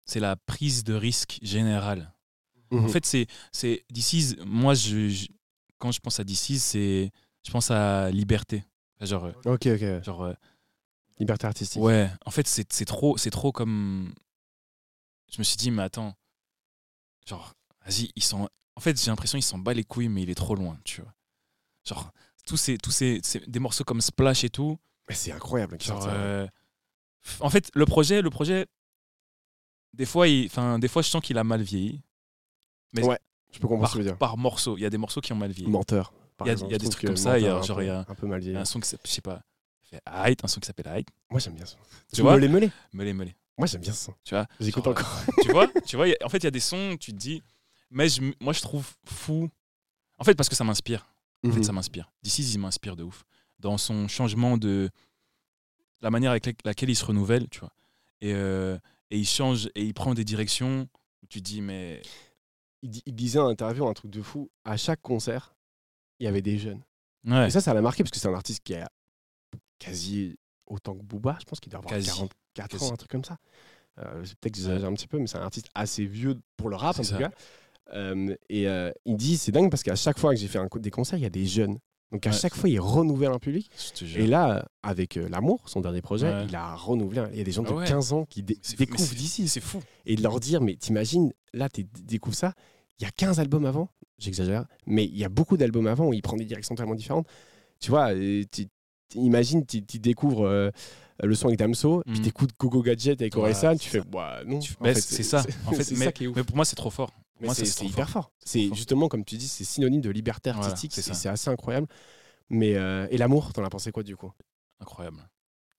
c'est la prise de risque générale. Mhm. En fait, c'est c'est DC's. Moi, je, je- quand je pense à DC's, c'est je pense à liberté. Genre Ok, ok. genre euh, Liberté artistique. ouais. En fait, c'est c'est trop c'est trop comme. Je me suis dit mais attends, genre vas-y ils sont. En fait, j'ai l'impression qu'ils s'en bat les couilles, mais il est trop loin, tu vois. Genre tous ces tous ces, ces- des morceaux comme Splash et tout. Mais c'est incroyable. qu'il Genre, euh, en fait, le projet, le projet, des fois, il, enfin, des fois, je sens qu'il a mal vieilli. mais Ouais, je peux comprendre Par, ce que tu veux dire. par morceau, il y a des morceaux qui ont mal vieilli. Menteur. Il y a- il y a des trucs que comme ça, il y a- genre, un il y peu- a- un peu mal vieilli. un son s'appelle, je sais pas, fait un son qui s'appelle Hyde. Moi j'aime bien ça. Tu vois Meulé Meulé Meulé, meulé. Moi j'aime bien ça. Tu vois J'écoute Genre, encore. tu vois, tu vois, a- en fait, il y a des sons, où tu te dis, mais je- moi, je trouve fou. En fait, parce que ça m'inspire. En fait, Mhm. ça m'inspire. D'ici, il m'inspire de ouf. Dans son changement de. La manière avec la- laquelle il se renouvelle, tu vois. Et, euh, et il change et il prend des directions où tu te dis, mais. il, di- il disait en interview un truc de fou. À chaque concert, il y avait des jeunes. Ouais, Et ça, ça l'a marqué parce que c'est un artiste qui a quasi autant que Booba. Je pense qu'il doit avoir Quasi. 44 Quasi. ans, un truc comme ça. Euh, Peut-être que j'exagère un petit peu, mais c'est un artiste assez vieux pour le rap en tout cas. Euh, et euh, il dit c'est dingue parce qu'à chaque fois que j'ai fait un des concerts, il y a des jeunes. Donc à Ouais. chaque fois, il renouvelle un public. Et là, avec euh, L'amour, son dernier projet, Ouais. il a renouvelé. Il y a des gens de Ah ouais. 15 ans qui dé- découvrent d'ici. C'est fou. Et de leur dire, mais t'imagines, là, tu découvres ça. Il y a 15 albums avant, j'exagère, mais il y a beaucoup d'albums avant où il prend des directions tellement différentes. Tu vois, tu- imagine, tu découvres euh, le son avec Damso, puis Mhm. t'écoutes Gogo Gadget avec Orelsan, tu fais, bah non. Bah, c'est ça. En fait, mais, ça qui est ouf. mais pour moi, c'est trop fort. Mais moi, c'est hyper fort. C'est justement, comme tu dis, c'est synonyme de liberté artistique. c'est assez incroyable. Mais euh, et l'amour, t'en as pensé quoi du coup? Incroyable.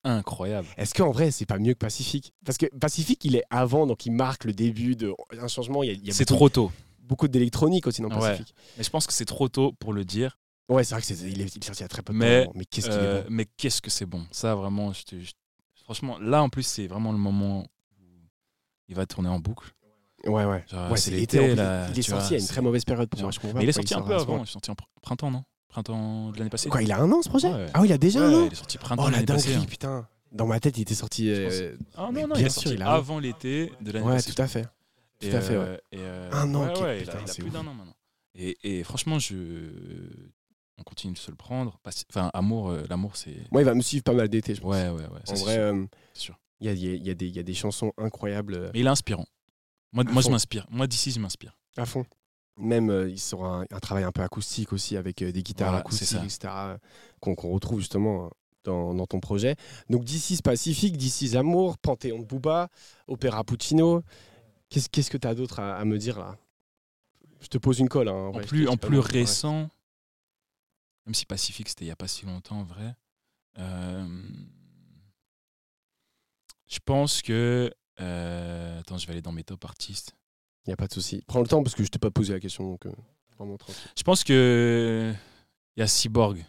Incroyable. Est-ce qu'en vrai, c'est pas mieux que Pacifique? Parce que Pacifique, il est avant, donc il marque le début d'un changement. Il y a, il y a C'est trop tôt. beaucoup d'électronique aussi dans Ouais. Pacifique. Mais je pense que c'est trop tôt pour le dire. Ouais, c'est vrai que c'est il est, il est sorti il y a très peu de Mais, temps. Mais qu'est-ce qu'il Euh, est bon mais qu'est-ce que c'est bon? Ça, vraiment, je te- je- franchement, là, en plus, c'est vraiment le moment où il va tourner en boucle. Ouais, ouais. Genre, Ouais, c'est l'été, là, il est sorti à une très mauvaise période pour genre- moi. Je comprends Mais il est sorti un peu avant. Il est sorti en pr- printemps, non? Printemps de l'année passée Quoi, il a un an ce projet? Ouais. Ah oui, il a déjà Ouais, un an? il est sorti printemps Oh la passée. dinguerie, hein. putain. Dans ma tête, il était sorti. euh, Ah Mais non, non, bien il est sûr, sorti il a avant l'été de l'année Ouais, passée. tout à fait. Et, Tout à fait, ouais. euh, et, euh, Un an, ouais, quel- ouais, il a- putain, il a plus d'un an maintenant. Et, et franchement, je... on continue de se le prendre. Enfin, amour, euh, l'amour, c'est. Moi, il va me suivre pas mal d'été, je pense. Ouais, ouais, ouais. ça, En vrai, sûr. euh, il y a, y a- y a des- il y a des chansons incroyables euh, Mais il est inspirant. Moi, moi je m'inspire. Moi, d'ici, je m'inspire. à fond. Même, euh, il sera un, un travail un peu acoustique aussi, avec euh, des guitares Voilà, acoustiques, etc., qu'on retrouve justement dans, dans ton projet. Donc, d'ici Pacifique, d'ici Amour, Panthéon de Booba, Opéra Puccino. Qu'est-ce qu'est-ce que tu as d'autre à, à me dire là? Je te pose une colle. hein, En vrai, plus, en plus récent, même si Pacifique, c'était il n'y a pas si longtemps, en vrai, euh, je pense que. euh, attends, je vais aller dans mes top artistes. Il n'y a pas de souci. Prends le temps parce que je t'ai pas posé la question. Donc, euh. Je pense que. Il y a Cyborg.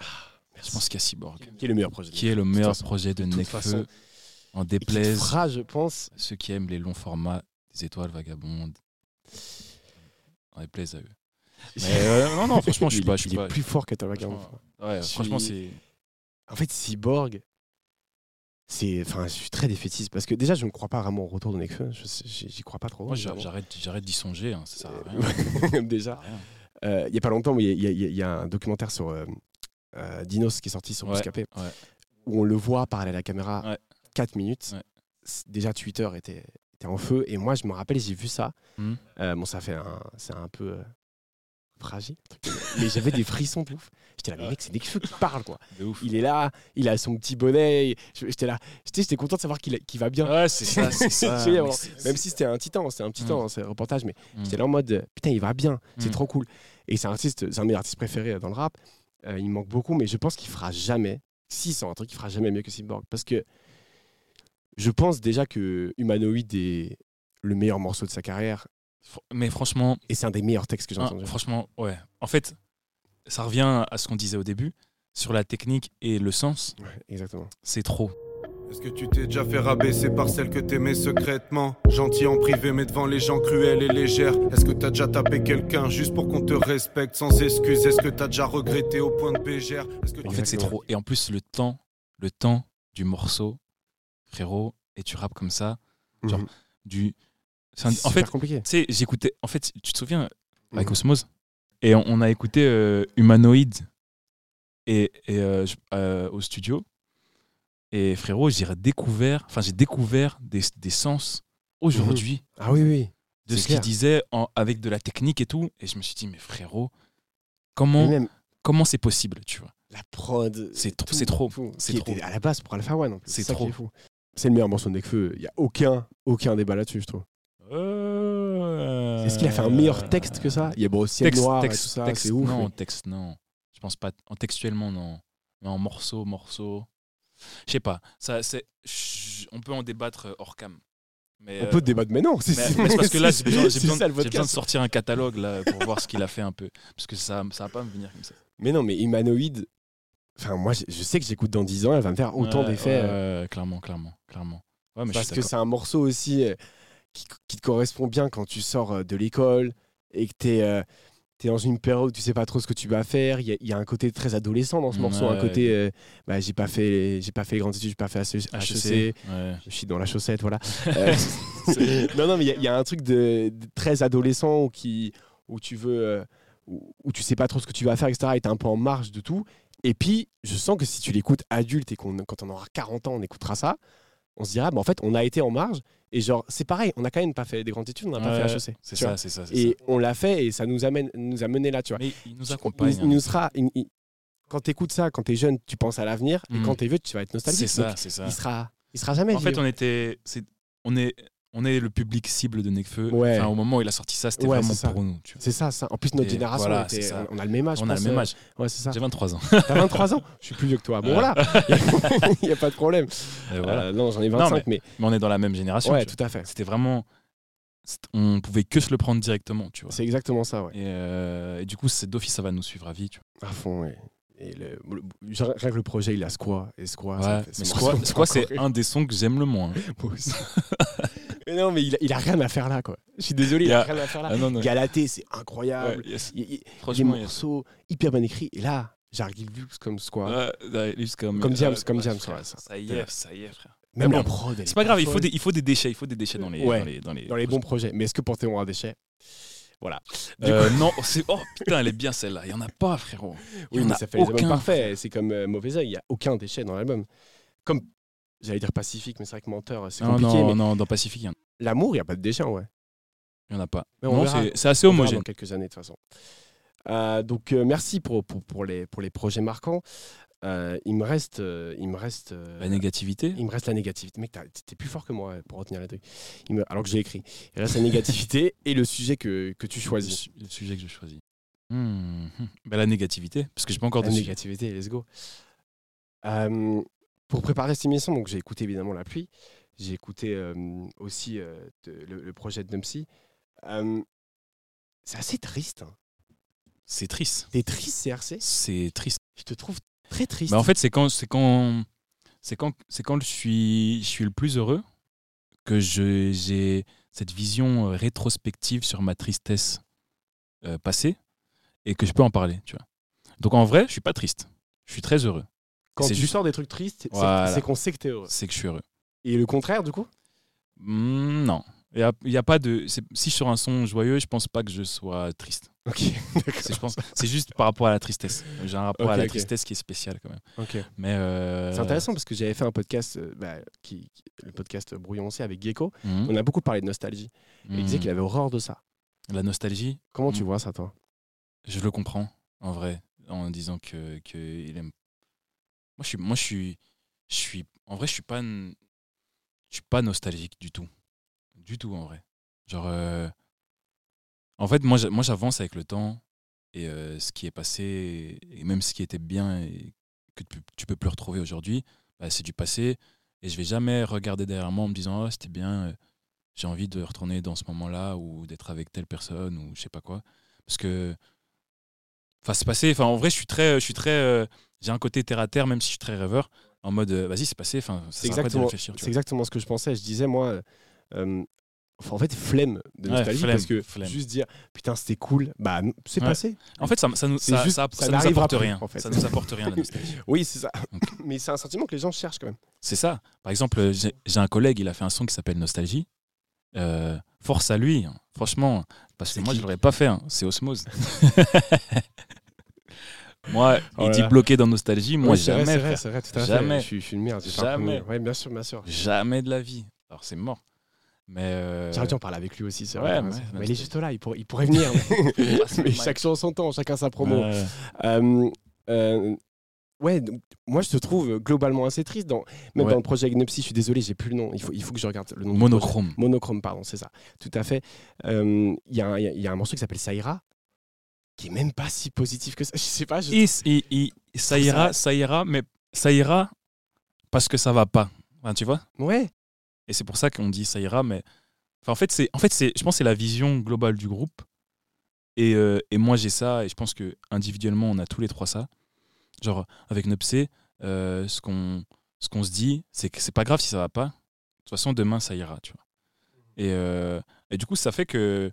Je pense qu'il y a Cyborg. Qui est le meilleur projet Qui est le meilleur façon, projet de, de Nekfeu en déplaise fera, je pense. ceux qui aiment les longs formats des étoiles vagabondes. En déplaise à eux. Euh, non, non, franchement, je suis pas. Je suis il est plus fort franchement, ouais, franchement, c'est. En fait, Cyborg, c'est, enfin, je suis très défaitiste parce que déjà, je ne crois pas vraiment au retour de Nekfeu. J'y crois pas trop. Moi, j'arrête, j'arrête d'y songer. hein, ça sert à rien. déjà. Ça sert à rien. Euh, Il y a pas longtemps, il y, y y a un documentaire sur euh, euh, Dinos qui est sorti sur Bouscapé, ouais. où on le voit parler à la caméra Ouais. 4 minutes. Déjà, Twitter était, était en feu. Et moi, je me rappelle, j'ai vu ça. Euh, bon, ça fait un, c'est un peu euh, fragile, mais j'avais des frissons de ouf. J'étais là, mais mec, c'est Nekfeu qui parle, quoi. Ouf. Il est là, il a son petit bonnet. J'étais là, j'étais content de savoir qu'il va bien. Ouais, c'est ça, c'est ça. C'est c'est- Même si c'était un titan, c'était un petit Mm. temps, ce reportage, mais Mm. j'étais là en mode putain, il va bien, c'est Mm. trop cool. Et c'est un artiste, c'est un de mes artistes préférés euh, dans le rap. Euh, il me manque beaucoup, mais je pense qu'il fera jamais, si c'est un truc, il fera jamais mieux que Cyborg. Parce que je pense déjà que Humanoid est le meilleur morceau de sa carrière Mais franchement, et c'est un des meilleurs textes que j'ai hein, entendu. franchement, ouais. En fait, ça revient à ce qu'on disait au début sur la technique et le sens. Ouais, exactement. C'est trop. Est-ce que tu t'es déjà fait rabaisser par celle que t'aimais secrètement? Gentil en privé mais devant les gens cruels et légères Est-ce que t'as déjà tapé quelqu'un juste pour qu'on te respecte sans excuse Est-ce que t'as déjà regretté au point de que En fait, c'est trop. Et en plus, le temps, le temps du morceau, frérot, et tu rappes comme ça, Genre, Mhm. du. C'est un- en fait, compliqué. tu sais, j'écoutais. En fait, tu te souviens avec Mhm. Osmose Et on, on a écouté euh, Humanoid et, et, euh, euh, au studio. Et frérot, j'ai découvert, enfin, j'ai découvert des, des sens aujourd'hui Ah oui, oui. de ce qu'il disait en- avec de la technique et tout. Et je me suis dit, mais frérot, comment même comment c'est possible, tu vois? La prod. C'est trop- c'est trop, c'est trop. à la base pour Alpha One. C'est trop. C'est le meilleur morceau de Nekfeu. Il n'y a aucun, aucun débat là-dessus, je trouve. Est-ce qu'il a fait un meilleur texte que ça? Il y a bon, ciel Euh, texte, noir texte, et tout ça, texte, c'est ouf. Non, mais- texte, non. Je pense pas. En textuellement, non. Mais en morceaux, morceaux. Je sais pas. Ça, c'est. On peut en débattre euh, hors cam. Mais, On euh, peut débattre, mais non. c'est- mais, mais c'est parce que là, j'ai besoin, j'ai besoin- ça, le j'ai besoin de sortir un catalogue là pour voir ce qu'il a fait un peu. Parce que ça, ça va pas me venir comme ça. Mais non, mais Humanoid. Enfin, moi, je sais que j'écoute dans 10 ans, elle va me faire autant Ouais, d'effets. ouais, euh, ouais, clairement, clairement, clairement. Parce que c'est un morceau aussi euh, qui, qui te correspond bien quand tu sors euh, de l'école et que tu es, dans une période où tu sais pas trop ce que tu vas faire. Il y, a- il y a un côté très adolescent dans ce morceau, un côté euh, bah, j'ai pas fait j'ai pas fait les grandes études, j'ai pas fait HEC, ouais. je suis dans la chaussette, voilà. Euh, non, non, mais il y a- il y, a un truc de, de très adolescent où, qui, où tu veux. euh, où, où tu sais pas trop ce que tu vas faire, etc. Et t'es un peu en marge de tout. Et puis, je sens que si tu l'écoutes adulte et qu'on, quand on aura 40 ans, on écoutera ça, on se dira, bah, en fait, on a été en marge. Et genre, c'est pareil, on a quand même pas fait des grandes études, on n'a pas fait HEC. C'est ça, c'est ça. Et ça. on l'a fait et ça nous, amène, nous a mené là, tu vois. Mais il nous accompagne. il, nous sera, il- il- quand tu écoutes ça, quand tu es jeune, tu penses à l'avenir. Et Mm. quand tu es vieux, tu vas être nostalgique. C'est ça, c'est ça. il sera, il sera jamais En fait, on était, on est, on est le public cible de Nekfeu. Ouais. Enfin, au moment où il a sorti ça, c'était Ouais, vraiment ça. pour nous. vois. C'est ça, ça. En plus, notre Et génération, voilà, on était- a le même âge. on a le même euh, âge. Ouais, c'est ça. J'ai 23 ans. T'as 23 ans Je suis plus vieux que toi. Bon, voilà. Il n'y a pas de problème. Voilà. Euh, non, j'en ai 25, mais- mais. Mais on est dans la même génération. Ouais, tout à fait. vois. C'était vraiment, on pouvait que se le prendre directement, tu vois. C'est exactement ça, ouais. Et, euh, et du coup, c'est d'office, ça va nous suivre à vie. Tu À fond, ouais. Et le, le- rien que le projet, il a Squaw. Et vois. Ouais. c'est un des sons que j'aime le moins. hein. Mais non, mais il a, il a rien à faire là, quoi. Je suis désolé, il, Il a, a- rien à faire là. Ah non, non. Galaté, c'est incroyable. Ouais, yes. Il, des yes. morceaux hyper bien écrits. Et là, comme. Ouais, ouais, juste comme, Comme ouais, comme Diams, frère, ouais, ça. Ça y est, ça y est, frère. Même la prod. C'est est pas grave, il faut, des, il faut des déchets, il faut des déchets dans les, Ouais. dans les, dans les, Dans les bons projets. Mais est-ce que Panthéon a déchets Voilà. Du Euh, non, c'est oh putain, elle est bien celle-là. Il y en a pas, frérot. Il y Oui, en mais a ça fait les albums aucun. parfaits. C'est comme euh, Mauvais Oeil, il n'y a aucun déchet dans l'album. Comme, j'allais dire Pacifique, mais c'est vrai que Menteur, c'est compliqué. non, mais non, dans Pacifique, il y en- l'amour, il n'y a pas de déchets, ouais. il y en a pas. Mais on non, verra. c'est c'est assez On verra homogène. Dans quelques années, de toute façon. Euh, donc, euh, merci pour, pour, pour, les, pour les projets marquants. Euh, il me reste. il me reste La négativité. il me reste la négativité. Mec, t'es plus fort que moi pour retenir les trucs. Il me- Alors que j'ai écrit. Il reste la négativité et le sujet que, que tu choisis. le sujet que je choisis. Ben, la négativité, parce que j'ai pas encore La de sujet. négativité, let's go. Pour préparer cette émission, donc j'ai écouté évidemment La Pluie. J'ai écouté euh, aussi euh, de- le, le projet de Numpsy. Euh, c'est assez triste. hein. C'est triste. T'es triste, CRC C'est triste. Je te trouve très triste. Bah, en fait, c'est quand, c'est quand, c'est quand, c'est quand je suis, je suis le plus heureux que je, j'ai cette vision euh, rétrospective sur ma tristesse euh, passée et que je peux en parler, tu vois. Donc en vrai, je suis pas triste. Je suis très heureux. Quand tu juste- sors des trucs tristes, c'est Voilà. c'est qu'on sait que t'es heureux. C'est que je suis heureux. Et le contraire, du coup? Hmm, non. Il y a, il y a pas de. Si je sors un son joyeux, je pense pas que je sois triste. Ok, C'est, juste par rapport à la tristesse. J'ai un rapport à la tristesse qui est spécial quand même. ok. Mais euh, C'est intéressant parce que j'avais fait un podcast, euh, bah, qui, qui- le podcast Brouillon avec Gecko. mhm, On a beaucoup parlé de nostalgie. Et il disait mhm. qu'il avait horreur de ça. la nostalgie. Comment tu vois ça, toi? Je le comprends, en vrai, en disant que, que il aime. Moi, je suis, moi, je suis, je suis, en vrai, je suis pas, je suis pas nostalgique du tout, du tout, en vrai. Genre, euh, en fait, moi, moi, j'avance avec le temps et euh, ce qui est passé et même ce qui était bien et que tu, tu peux plus retrouver aujourd'hui, bah, c'est du passé et je vais jamais regarder derrière moi en me disant, oh, c'était bien. euh, J'ai envie de retourner dans ce moment-là ou d'être avec telle personne ou je sais pas quoi. Parce que Enfin, c'est passé. Enfin, en vrai, je suis très, je suis très. euh, j'ai un côté terre à terre, même si je suis très rêveur. En mode, euh, vas-y, c'est passé. Enfin, C'est exactement. c'est exactement ce que je pensais. Je disais, moi, euh, en fait, flemme de Ouais, nostalgie flemme, parce que flemme. juste dire putain, c'était cool, bah c'est Ouais. passé. En fait, ça, ça nous, ça, juste- ça, ça nous apporte plus, rien. en fait. Ça nous apporte rien la nostalgie. Oui, c'est ça. Mais c'est un sentiment que les gens cherchent quand même. C'est ça. Par exemple, j'ai un collègue, il a fait un son qui s'appelle Nostalgie. Euh, force à lui, hein. franchement, parce que moi je l'aurais pas fait. hein. C'est Osmose. moi, Oh il là dit bloqué dans Nostalgie. Moi, c'est jamais, c'est vrai, frère. c'est vrai, tout à Jamais. fait. Je suis, je suis une merde. j'ai Jamais. Ouais, bien sûr, bien sûr. jamais de la vie. Alors c'est mort. Mais euh, J'aurais dû en parler avec lui aussi, c'est vrai. ouais, mais, il est juste là, il pourrait, il pourrait venir. mais c'est mais chaque chose son temps, chacun sa promo. Euh, euh, ouais, donc, moi je te trouve euh, globalement assez triste. Dans, même Ouais. dans le projet Gnopsy, je suis désolé, j'ai plus le nom. Il faut, il faut que je regarde le nom. monochrome. Monochrome, pardon, c'est ça. Tout à fait. Euh, Il y, a un- y a- il y a un morceau qui s'appelle Saïra, qui est même pas si positif que ça. Je sais pas. Je... Et, et- et ça ira, ça- ça ira, mais ça ira parce que ça va pas. Enfin, tu vois? Ouais. Et c'est pour ça qu'on dit ça ira, mais enfin, en fait, c'est, en fait, c'est, je pense, que c'est la vision globale du groupe. Et, euh, et moi, j'ai ça, et je pense que individuellement, on a tous les trois ça. Genre, avec Nopsé, euh, ce qu'on, ce qu'on se dit, c'est que c'est pas grave si ça va pas. De toute façon, demain, ça ira, tu vois. Et, euh, et du coup, ça fait que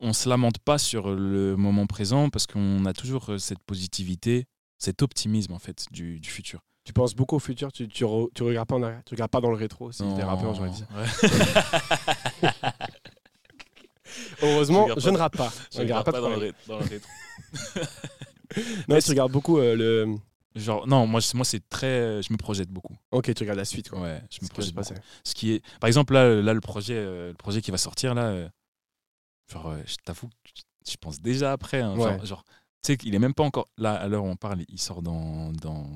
on se lamente pas sur le moment présent parce qu'on a toujours euh, cette positivité, cet optimisme en fait du, du futur. Tu penses beaucoup au futur, tu, tu, re- tu regardes pas en arrière, tu regardes pas dans le rétro. Si j'étais rappeur, j'aurais dit ça. Ouais. Heureusement, je pas- ne rappe pas. Je Je ne regarde rappe pas le, dans le rétro. Non, tu regardes beaucoup euh, le. Genre, non, moi, moi c'est très. Je me projette beaucoup. Ok, tu regardes la suite, quoi. Ouais, je me projette beaucoup. Ce qui est, par exemple, là, là le, projet, euh, le projet qui va sortir, là, euh, genre, je t'avoue, que je pense déjà après. hein, Ouais. Genre, genre, tu sais qu'il est même pas encore. Là, à l'heure où on parle, il sort dans, dans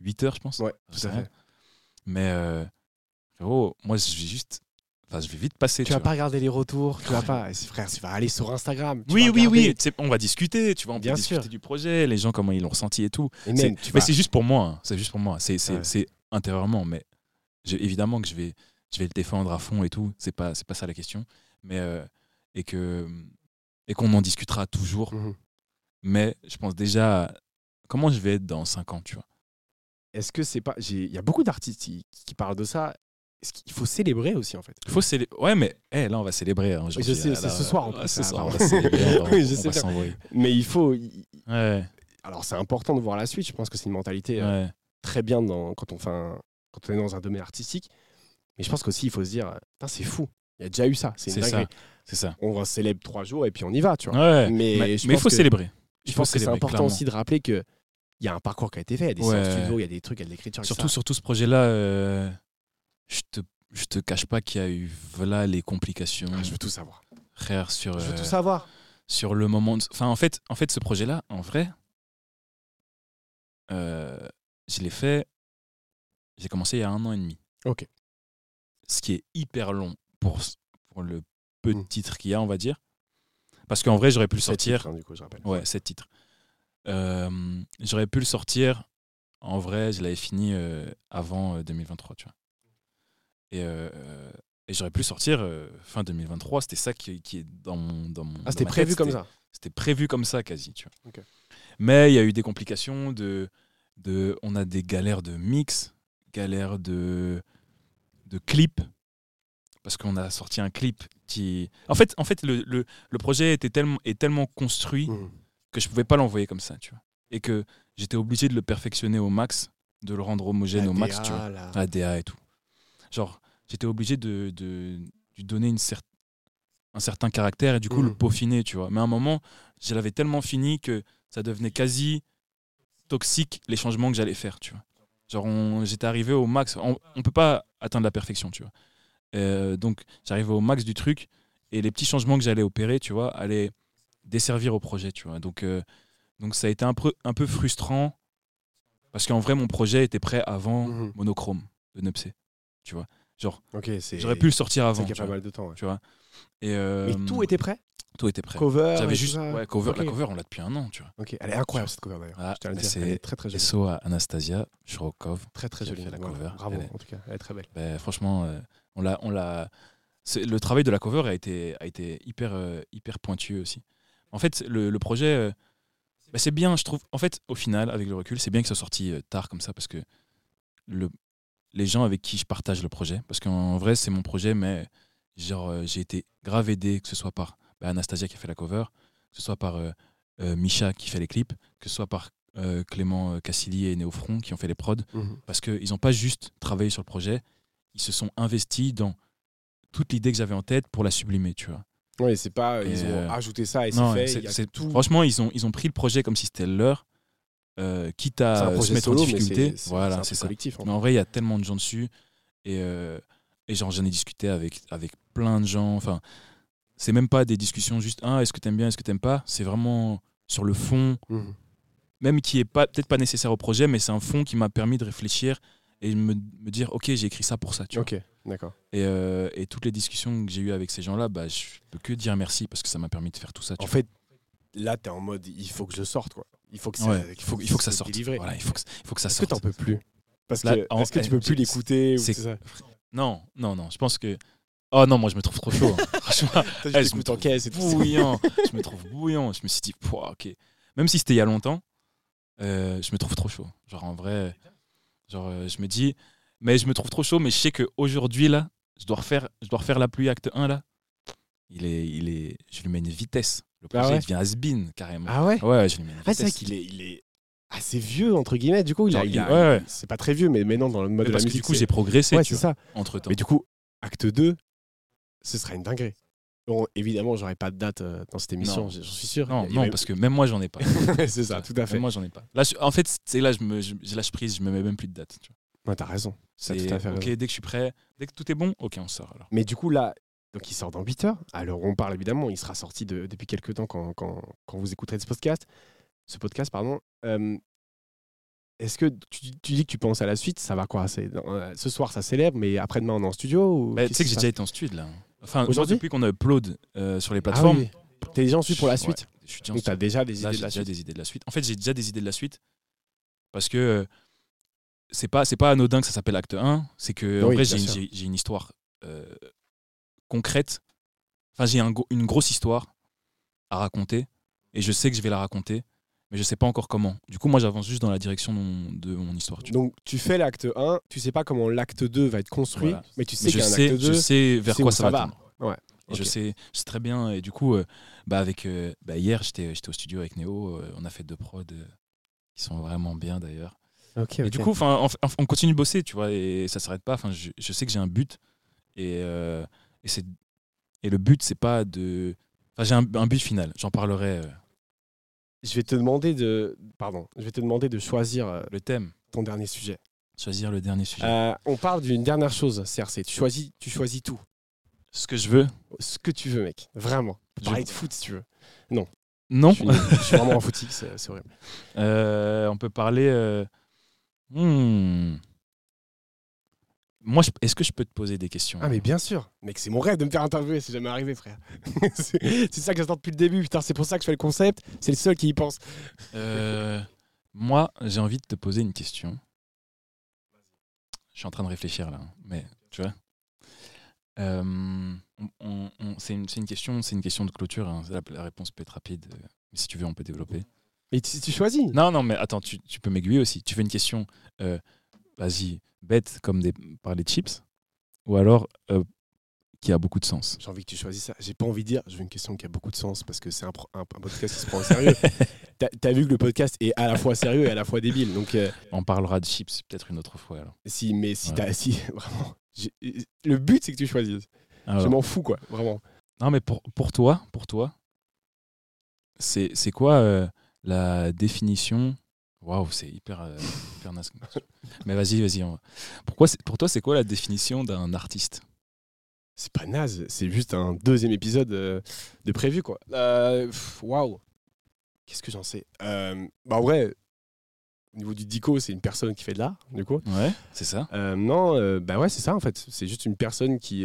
8 heures, je pense. Ouais, tout à fait. Mais, frérot, moi, je vais juste. Enfin, je vais vite passer. Tu vas vois. pas regarder les retours, tu vas pas. Frère, tu vas aller sur Instagram. tu Oui, vas oui, oui. On va discuter, tu vois, on peut Bien discuter sûr. du projet, les gens, comment ils l'ont ressenti et tout. Et C'est- même, tu mais vas- c'est juste pour moi. hein. C'est juste pour moi. C'est c'est- Ouais. c'est intérieurement. Mais j'ai- évidemment que je vais, je vais le défendre à fond et tout. C'est pas, c'est pas ça la question. Mais euh, et que et qu'on en discutera toujours. Mhm. Mais je pense déjà à comment je vais être dans 5 ans, tu vois. Est-ce que c'est pas. Il y a beaucoup d'artistes qui, qui parlent de ça. Est-ce qu'il faut célébrer aussi, en fait Il faut célébrer. Ouais, mais eh, là on va célébrer. hein, je sais, c'est ce soir, en plus, ce soir, on va célébrer. On va, Oui, je on sais va bien. s'envoyer. Mais il faut. Ouais, Alors, c'est important de voir la suite. Je pense que c'est une mentalité euh, très bien dans, quand, on fait un- quand on est dans un domaine artistique. Mais je pense qu'aussi, il faut se dire c'est fou. Il y a déjà eu ça. C'est ça. C'est ça. On célèbre trois jours et puis on y va, tu vois. Ouais. Mais Mais il faut que- célébrer. Je pense que c'est important clairement. aussi de rappeler que il y a un parcours qui a été fait. Il y a des Ouais. studio, il y a des trucs, il y a de l'écriture. Surtout etc. sur tout ce projet-là, euh, je te je te cache pas qu'il y a eu voilà les complications, Ah, je veux tout savoir. frère, sur Je veux euh, tout savoir. sur le moment. de- Enfin, en fait, en fait, ce projet-là, en vrai, euh, je l'ai fait. J'ai commencé il y a un an et demi. Ok. Ce qui est hyper long pour pour le peu de Mm. titres qu'il y a, on va dire. Parce qu'en vrai, j'aurais pu le sortir. titres, hein, du coup, je rappelle. Ouais, sept titres. Euh, j'aurais pu le sortir. En vrai, je l'avais fini euh, avant euh, 2023, tu vois. Et, euh, et j'aurais pu sortir euh, fin 2023. C'était ça qui, qui est dans mon. Dans mon Ah, c'était prévu tête. comme ça. C'était prévu comme ça, quasi, tu vois. Mais il y a eu des complications. De, de, on a des galères de mix, galères de, de clip. Parce qu'on a sorti un clip qui. En fait, en fait le, le, le projet était tellement, est tellement construit Mhm. que je pouvais pas l'envoyer comme ça, tu vois. Et que j'étais obligé de le perfectionner au max, de le rendre homogène au max, tu vois. DA, là. La DA et tout. Genre, j'étais obligé de, de, de lui donner une cer- un certain caractère et du coup le peaufiner, tu vois. Mais à un moment, je l'avais tellement fini que ça devenait quasi toxique les changements que j'allais faire, tu vois. Genre, j'étais arrivé au max. On, on peut pas atteindre la perfection, tu vois. Euh, donc, j'arrivais au max du truc et les petits changements que j'allais opérer, tu vois, allaient desservir au projet, tu vois. Donc, euh, donc ça a été un peu, un peu frustrant parce qu'en vrai, mon projet était prêt avant Mhm. Monochrome de Nepsé, tu vois. Genre, j'aurais pu le sortir avant, qu'il y a pas vois. mal de temps. ouais. Tu vois. Et euh, Mais tout était prêt? tout était prêt. Cover. J'avais juste, ouais, cover, la cover, on l'a depuis un an, tu vois. Ok, elle est incroyable cette cover d'ailleurs. Ah, c'est- très très jolie. SO à Anastasia, Shurokov. Très très jolie. la cover. Bravo est- en tout cas, elle est très belle. Ben, franchement, euh, on l'a, on l'a. c'est- Le travail de la cover a été, a été hyper, euh, hyper pointueux aussi. En fait, le, le projet, euh, ben, c'est bien, je trouve. En fait, au final, avec le recul, c'est bien que ça soit sorti euh, tard comme ça parce que le, les gens avec qui je partage le projet, parce qu'en vrai, c'est mon projet, mais genre, euh, j'ai été grave aidé, que ce soit par ben, Anastasia qui a fait la cover, que ce soit par euh, euh, Misha qui fait les clips, que ce soit par euh, Clément Cassili et Néofront qui ont fait les prods Mhm. parce qu'ils n'ont pas juste travaillé sur le projet, ils se sont investis dans toute l'idée que j'avais en tête pour la sublimer, tu vois. Ouais, c'est pas. Et Ils ont ajouté ça et c'est fait. y a tout. franchement, ils ont, ils ont pris le projet comme si c'était leur, euh, quitte à se mettre solo, en difficulté. c'est- Voilà, c'est ça. collectif. en Mais en vrai, il y a tellement de gens dessus. Et, euh, et genre, j'en ai discuté avec, avec plein de gens. Enfin, c'est même pas des discussions juste, ah, est-ce que t'aimes bien, est-ce que t'aimes pas? C'est vraiment sur le fond. Mhm. même qui est pas peut-être pas nécessaire au projet, mais c'est un fond qui m'a permis de réfléchir et me, me dire, ok, j'ai écrit ça pour ça. Tu. Ok, d'accord. Et, euh, et toutes les discussions que j'ai eues avec ces gens-là, bah, je peux que dire merci parce que ça m'a permis de faire tout ça. tu En vois. fait, là, t'es en mode il faut que je sorte quoi. Il faut que ça, Ouais, il, faut, il faut que ça sorte. Voilà, il faut que, il faut que ça Est-ce que sorte. t'en peux plus Parce Là, que en- est-ce que tu peux plus l'écouter ou c'est- tout ça Non, non, non. Je pense que. Oh non, moi je me trouve trop chaud. hein. Franchement, eh, je me trouve caisse et tout. bouillant. je me trouve bouillant. Je me suis dit, ok. Même si c'était il y a longtemps, euh, je me trouve trop chaud. Genre en vrai, genre euh, je me dis, mais je me trouve trop chaud, mais je sais qu'aujourd'hui là, je dois refaire, je dois refaire la pluie acte 1 là. Il est, il est, je lui mets une vitesse. Le projet ouais il devient has-been carrément. Ah ouais Ouais, je Ah, c'est vrai qu'il est, il est assez vieux entre guillemets. Du coup, il a, il a- ouais, ouais. c'est pas très vieux, mais maintenant dans le mode de la parce que musique, du coup j'ai progressé tu c'est ça. entre temps. Mais du coup, acte 2, ce sera une dinguerie. Bon, évidemment, j'aurais pas de date euh, dans cette émission, j'en suis sûr. Non, non, parce que même moi, j'en ai pas. c'est ça, tout à fait. Même moi, j'en ai pas. Là, je- en fait, c'est là, je me, je, je lâche prise, je me mets même plus de date. tu vois. Ouais, t'as raison. C'est tout à fait ok, raison. dès que je suis prêt, dès que tout est bon, ok, on sort alors. Mais du coup, là, donc il sort dans 8 heures. Alors, on parle évidemment, il sera sorti de- depuis quelques temps quand, quand, quand vous écouterez ce podcast. Ce podcast, pardon. Euh, Est-ce que tu, tu dis que tu penses à la suite? Ça va quoi? Dans- euh, Ce soir, ça célèbre, mais après-demain, on est en studio Bah, tu sais que j'ai déjà été en studio là. Enfin, Aujourd'hui? depuis qu'on upload euh, sur les passe plateformes. Ah oui. T'es déjà en suite pour la suite? Ouais, je suis déjà Donc, t'as studio. déjà des Là, idées de la déjà suite des idées de la suite. En fait, j'ai déjà des idées de la suite parce que euh, c'est pas c'est pas anodin que ça s'appelle acte 1, c'est que en vrai j'ai une, une histoire euh, concrète. Enfin, j'ai un une grosse histoire à raconter et je sais que je vais la raconter, mais je sais pas encore comment. Du coup, moi, j'avance juste dans la direction de mon, de mon histoire. tu vois. Donc, tu fais l'acte 1, tu sais pas comment l'acte 2 va être construit, Voilà. mais tu sais qu'il je y a un sais, acte je 2. sais vers sais quoi ça, ça va. Ouais, Et je sais, je sais très bien. Et du coup, euh, bah avec, euh, bah hier, j'étais j'étais au studio avec Néo. euh, on a fait deux prods euh, qui sont vraiment bien d'ailleurs. Ok, Et du coup, enfin, on, on continue de bosser, tu vois, et ça s'arrête pas. Enfin, je, je sais que j'ai un but, et, euh, et c'est et le but, c'est pas de. Enfin, j'ai un, un but final. J'en parlerai. euh, je vais te demander de, pardon, je vais te demander de choisir euh, le thème, ton dernier sujet. choisir le dernier sujet. Euh, on parle d'une dernière chose, CRC. Tu choisis, tu choisis tout, Ce que je veux. ce que tu veux, mec. Vraiment. Je- Parler de foot si tu veux. Non. Je suis, je suis vraiment en footique, c'est c'est horrible. Euh, on peut parler. euh, hmm. Moi, je- est-ce que je peux te poser des questions? Ah mais bien sûr, mec, c'est mon rêve de me faire interviewer, c'est jamais arrivé, frère. c'est ça que j'attends depuis le début. Putain, c'est pour ça que je fais le concept. C'est le seul qui y pense. Euh, moi, j'ai envie de te poser une question. Je suis en train de réfléchir là, mais tu vois. Euh, on- on- on- c'est une, question, c'est une question de clôture. hein. La, la réponse peut être rapide, euh, mais si tu veux, on peut développer. Mais tu, tu choisis. Non, non, mais attends, tu, tu peux m'aiguiller aussi. Tu fais une question, euh, vas-y, bête comme des, parler de chips, ou alors euh, qui a beaucoup de sens. J'ai envie que tu choisisses ça. J'ai pas envie de dire, je veux une question qui a beaucoup de sens parce que c'est un, pro- un- un podcast qui se prend au sérieux. T'as as vu que le podcast est à la fois sérieux et à la fois débile. Donc, euh, On parlera de chips peut-être une autre fois alors. si, mais si Ouais. Si, vraiment. Le but, c'est que tu choisisses. Alors, Je m'en fous, quoi. Vraiment. Non, mais pour, pour toi, pour toi, c'est c'est quoi euh, la définition Waouh, c'est hyper, euh, hyper. Mais vas-y, vas-y. on Pourquoi, pour toi, c'est quoi la définition d'un artiste? C'est pas naze, c'est juste un deuxième épisode euh, de prévu, quoi. Euh, Waouh. Qu'est-ce que j'en sais? Euh, Bah, en vrai, au niveau du dico, c'est une personne qui fait de l'art, du coup. Ouais, c'est ça. Non, bah ouais, c'est ça en fait. C'est juste une personne qui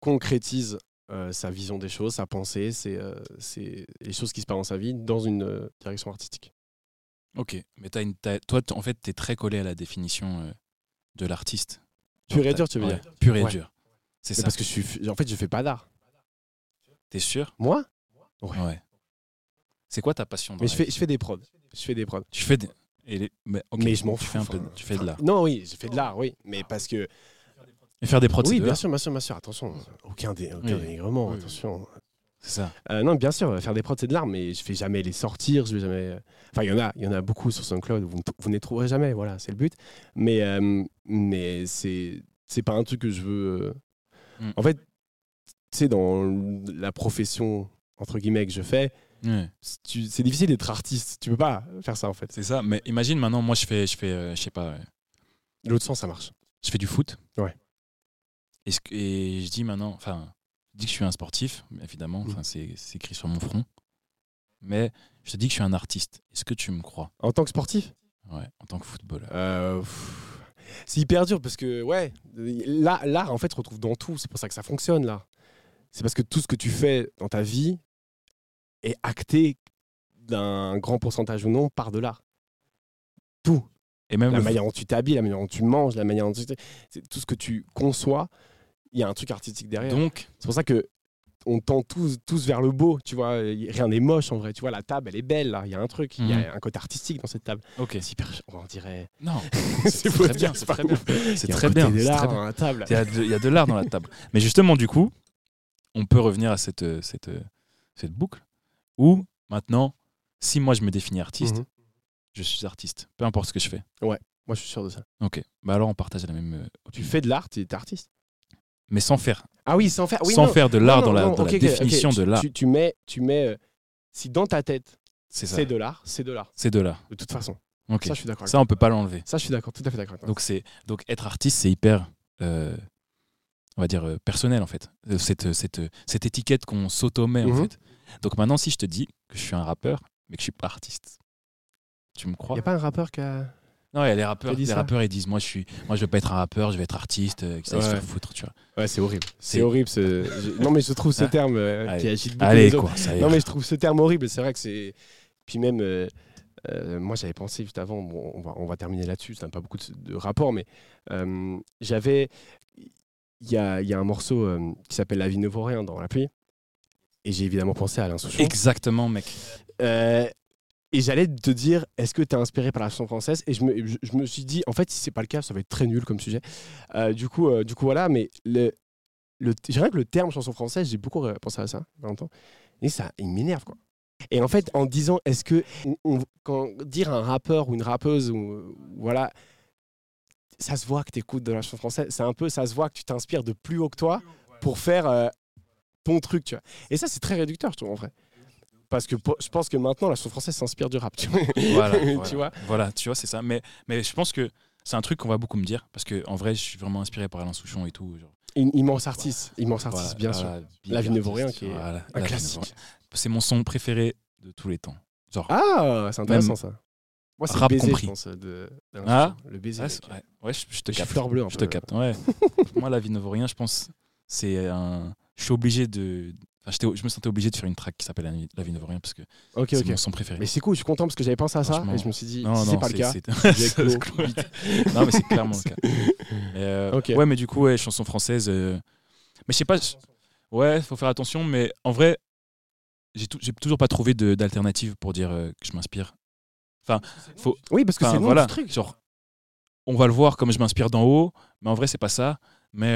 concrétise euh, sa vision des choses, sa pensée, c'est euh, les choses qui se passent dans sa vie dans une euh, direction artistique. Ok. Mais t'as une, toi, en fait, t'es très collé à la définition euh, de l'artiste. Pur et dur, tu veux ouais, dire Pur et Ouais. dur. C'est ça. Parce que je suis, en fait, je fais pas d'art. T'es sûr? Moi? Ouais. Ouais. C'est quoi ta passion dans Mais je fais, je fais des prods. Je fais des prods. Tu fais des... et les- mais, je m'en tu fous. Fais un peu, tu fais de l'art. Non, oui, j'ai fait de l'art, oui. Mais parce que. Et faire des prods, oui, bien sûr, bien sûr, bien sûr. Attention, aucun, dé, aucun Oui. dénigrement, Oui, attention. C'est ça. Euh, non, bien sûr, faire des prods, c'est de l'art, mais je fais jamais les sortir. Je vais jamais. Enfin, il y en a, y en a beaucoup sur SoundCloud. Vous ne, vous ne les trouverez jamais. Voilà, c'est le but. Mais, euh, mais c'est, pas un truc que je veux. euh. Mm. En fait, tu sais, dans la profession entre guillemets que je fais, Ouais. c'est- difficile d'être artiste. Tu peux pas faire ça en fait. C'est ça. Mais imagine maintenant, moi, je fais, je fais, euh, je sais pas, euh, L'autre sens, ça marche. je fais du foot. Ouais. Et, ce que- et je dis maintenant, enfin, je dis que je suis un sportif, évidemment, enfin, c'est écrit sur mon front. Mais je te dis que je suis un artiste. Est-ce que tu me crois? En tant que sportif, Ouais, en tant que footballeur. Euh, c'est hyper dur parce que, ouais, l'art, en fait, se retrouve dans tout. C'est pour ça que ça fonctionne, là. C'est parce que tout ce que tu fais dans ta vie est acté d'un grand pourcentage ou non par de l'art. Tout. Et même La manière dont tu t'habilles, la manière dont tu manges, la manière dont tu... Tout ce que tu conçois, il y a un truc artistique derrière. donc, C'est pour ça que on tend tous, tous vers le beau, tu vois. Rien n'est moche, en vrai. Tu vois, la table, elle est belle. Il y a un truc. Il y Mhm. a un côté artistique dans cette table. ok. C'est hyper... On dirait... Non, c'est très bien, c'est très bien. C'est Il y a très bien. de l'art très dans bien. la table. Il y a de- l'art dans la table. Mais justement, du coup, on peut revenir à cette, euh, cette, euh, cette boucle où maintenant, si moi je me définis artiste, Mhm. je suis artiste, peu importe ce que je fais. Moi, je suis sûr de ça. Ok, bah alors on partage la même. euh, Tu fais de l'art, tu es artiste. Mais sans faire Ah oui, sans faire, oui, sans non. faire de l'art dans la, non, dans la ok, ok, définition de l'art. Tu, tu mets, tu mets, euh, si dans ta tête C'est de l'art, c'est de l'art. C'est de l'art. De toute façon. Ça, je suis d'accord. Ça, on peut pas l'enlever. Ça, je suis d'accord, tout à fait d'accord. Donc, c'est donc être artiste, c'est hyper, euh, on va dire, euh, personnel en fait. Cette, cette, cette étiquette qu'on s'auto-met en Mhm. fait. Donc maintenant, si je te dis que je suis un rappeur, mais que je suis pas artiste, tu me Il crois? N'y a pas un rappeur qui a. Non, il y a les rappeurs, les rappeurs, ils disent, moi, je suis, moi, je veux pas être un rappeur, je vais être artiste, euh, que ça aille se Ouais. faire foutre, tu vois. Ouais, c'est horrible. C'est horrible. ce- Non, mais je trouve ce Hein terme euh, qui Allez. agite beaucoup Allez, les quoi, ça y est. Non, mais je trouve ce terme horrible. C'est vrai que c'est. Puis même, euh, euh, moi, j'avais pensé juste avant, bon, on, va, on va terminer là-dessus, ça n'a pas beaucoup de, de rapport, mais j'avais. Il y a, y a un morceau qui s'appelle La vie ne vaut rien dans la pluie. Et j'ai évidemment pensé à Alain Souchon. Exactement, mec. Euh, et j'allais te dire, est-ce que tu es inspiré par la chanson française? Et je me, je, je me suis dit, en fait, si c'est pas le cas, ça va être très nul comme sujet. Euh, du, coup, euh, du coup, voilà, mais le, le, rien que le terme chanson française, j'ai beaucoup euh, pensé à ça longtemps. Et ça, il m'énerve, quoi. Et en fait, en disant, est-ce que on- quand dire un rappeur ou une rappeuse, ou, voilà, ça se voit que tu écoutes de la chanson française, c'est un peu, ça se voit que tu t'inspires de plus haut que toi pour faire euh, ton truc, tu vois. Et ça, c'est très réducteur, je trouve, en vrai. Parce que je pense que maintenant, la chanson française s'inspire du rap, tu vois. Voilà, tu vois Voilà, tu vois, c'est ça. Mais, mais je pense que c'est un truc qu'on va beaucoup me dire, parce que en vrai, je suis vraiment inspiré par Alain Souchon et tout. Genre, Une immense artiste, immense artiste, bien sûr. La vie ne vaut rien, qui est voilà, Un classique. C'est mon son préféré de tous les temps. Genre, Ah, c'est intéressant ça. Moi, c'est baiser, compris. je pense, de, d'Alain Ah. Le baiser. ouais, je, je te capte. fleur bleue un Je peu. te capte, ouais. Moi, la vie ne vaut rien, je pense. C'est un. Je suis obligé de. Enfin, je me sentais obligé de faire une track qui s'appelle La vie ne vaut rien parce que c'est mon son préféré. Mais c'est cool, je suis content parce que j'avais pensé à ça et je me suis dit, Non, si non, c'est pas le cas, c'est- non, mais c'est clairement le cas. Euh. Ouais, mais du coup, ouais, chanson française. euh, Mais je sais pas. Ouais, faut faire attention, mais en vrai, j'ai tou- j'ai toujours pas trouvé d'alternative pour dire euh, que je m'inspire. Oui, parce que Enfin, c'est voilà, truc. genre, on va le voir comme je m'inspire d'en haut, mais en vrai, c'est pas ça. Mais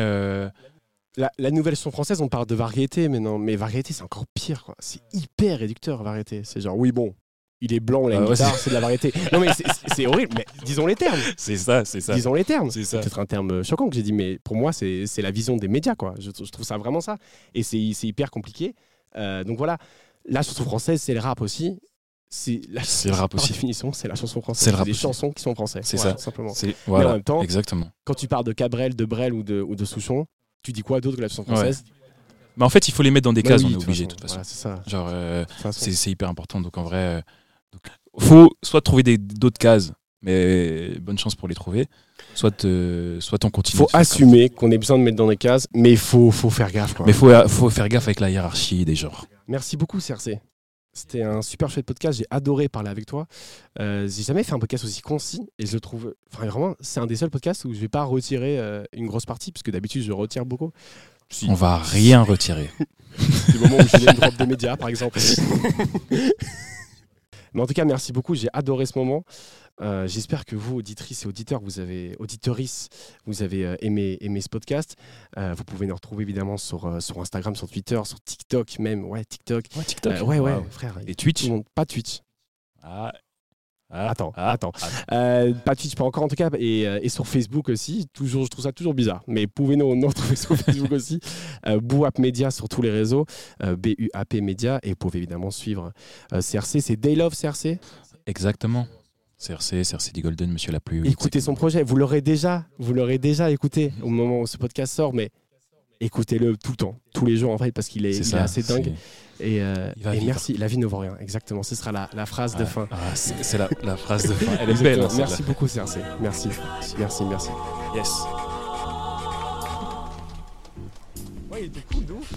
La, la nouvelle chanson française, on parle de variété, mais non, mais variété, c'est encore pire, quoi. C'est hyper réducteur, variété. C'est genre, oui, bon, il est blanc, il a Ah une ouais, guitare, c'est de la variété. Non, mais c'est- horrible, mais disons les termes. c'est ça, c'est ça. Disons les termes. C'est peut-être un terme euh, choquant que j'ai dit, mais pour moi, c'est la vision des médias, quoi. Je, je trouve ça vraiment ça. Et c'est c'est hyper compliqué. Euh, donc voilà, la chanson française, c'est le rap aussi. C'est la- le rap par aussi. définition, c'est la chanson française. C'est le rap des aussi. chansons qui sont françaises. C'est Voilà, ça. simplement. C'est Mais en voilà, même temps, exactement. quand tu parles de Cabrel, de Brel ou de, ou de Souchon, tu dis quoi d'autre que la chanson Ouais. française Mais en fait, il faut les mettre dans des Bah cases, oui, on est obligé, de façon. toute façon. Voilà, c'est ça. Genre, euh, De toute façon. c'est hyper important. Donc en vrai, euh, donc, faut soit trouver d'autres cases, mais bonne chance pour les trouver. Soit, euh, soit on continue. faut assumer qu'on ait besoin de mettre dans des cases, mais il faut, faut faire gaffe. Quoi. Mais faut, faut faire gaffe avec la hiérarchie des genres. Merci beaucoup, CRC. C'était un super chouette podcast. J'ai adoré parler avec toi. Euh, j'ai jamais fait un podcast aussi concis et je trouve. Enfin, vraiment, c'est un des seuls podcasts où je vais pas retirer euh, une grosse partie, parce que d'habitude, je retire beaucoup. Si, On va rien retirer. du moment où je une drop des médias, par exemple. Mais en tout cas, merci beaucoup. J'ai adoré ce moment. Euh, J'espère que vous, auditrices et auditeurs, vous avez, auditorices, vous avez euh, aimé, aimé ce podcast. Euh, vous pouvez nous retrouver évidemment sur, sur Instagram, sur Twitter, sur TikTok même. Ouais, TikTok. Ouais, TikTok. Ouais, ouais, Wow. frère. Et Twitch monde- Pas Twitch. Ah. Ah. Attends, Ah. attends. Euh, pas Twitch, pas encore en tout cas. Et, euh, et sur Facebook aussi. Toujours, je trouve ça toujours bizarre. Mais pouvez nous, nous retrouver sur Facebook aussi. Euh, Bouap Media sur tous les réseaux. Euh, B-U-A-P Media. Et vous pouvez évidemment suivre euh, CRC. C'est Day Love CRC. Exactement. CRC, CRC dit Golden, monsieur la pluie. Écoutez son projet. Vous l'aurez déjà, vous l'aurez déjà écouté au moment où ce podcast sort, mais écoutez-le tout le temps, tous les jours en fait, parce qu'il est, C'est il ça. est assez dingue. Et, euh, et merci. La vie ne vaut rien. Exactement. Ce sera la, la phrase de fin. ah, c'est la, la phrase de fin. Elle est belle. hein, merci beaucoup CRC. Merci. Merci, merci. Yes. Ouais, il était cool, de ouf.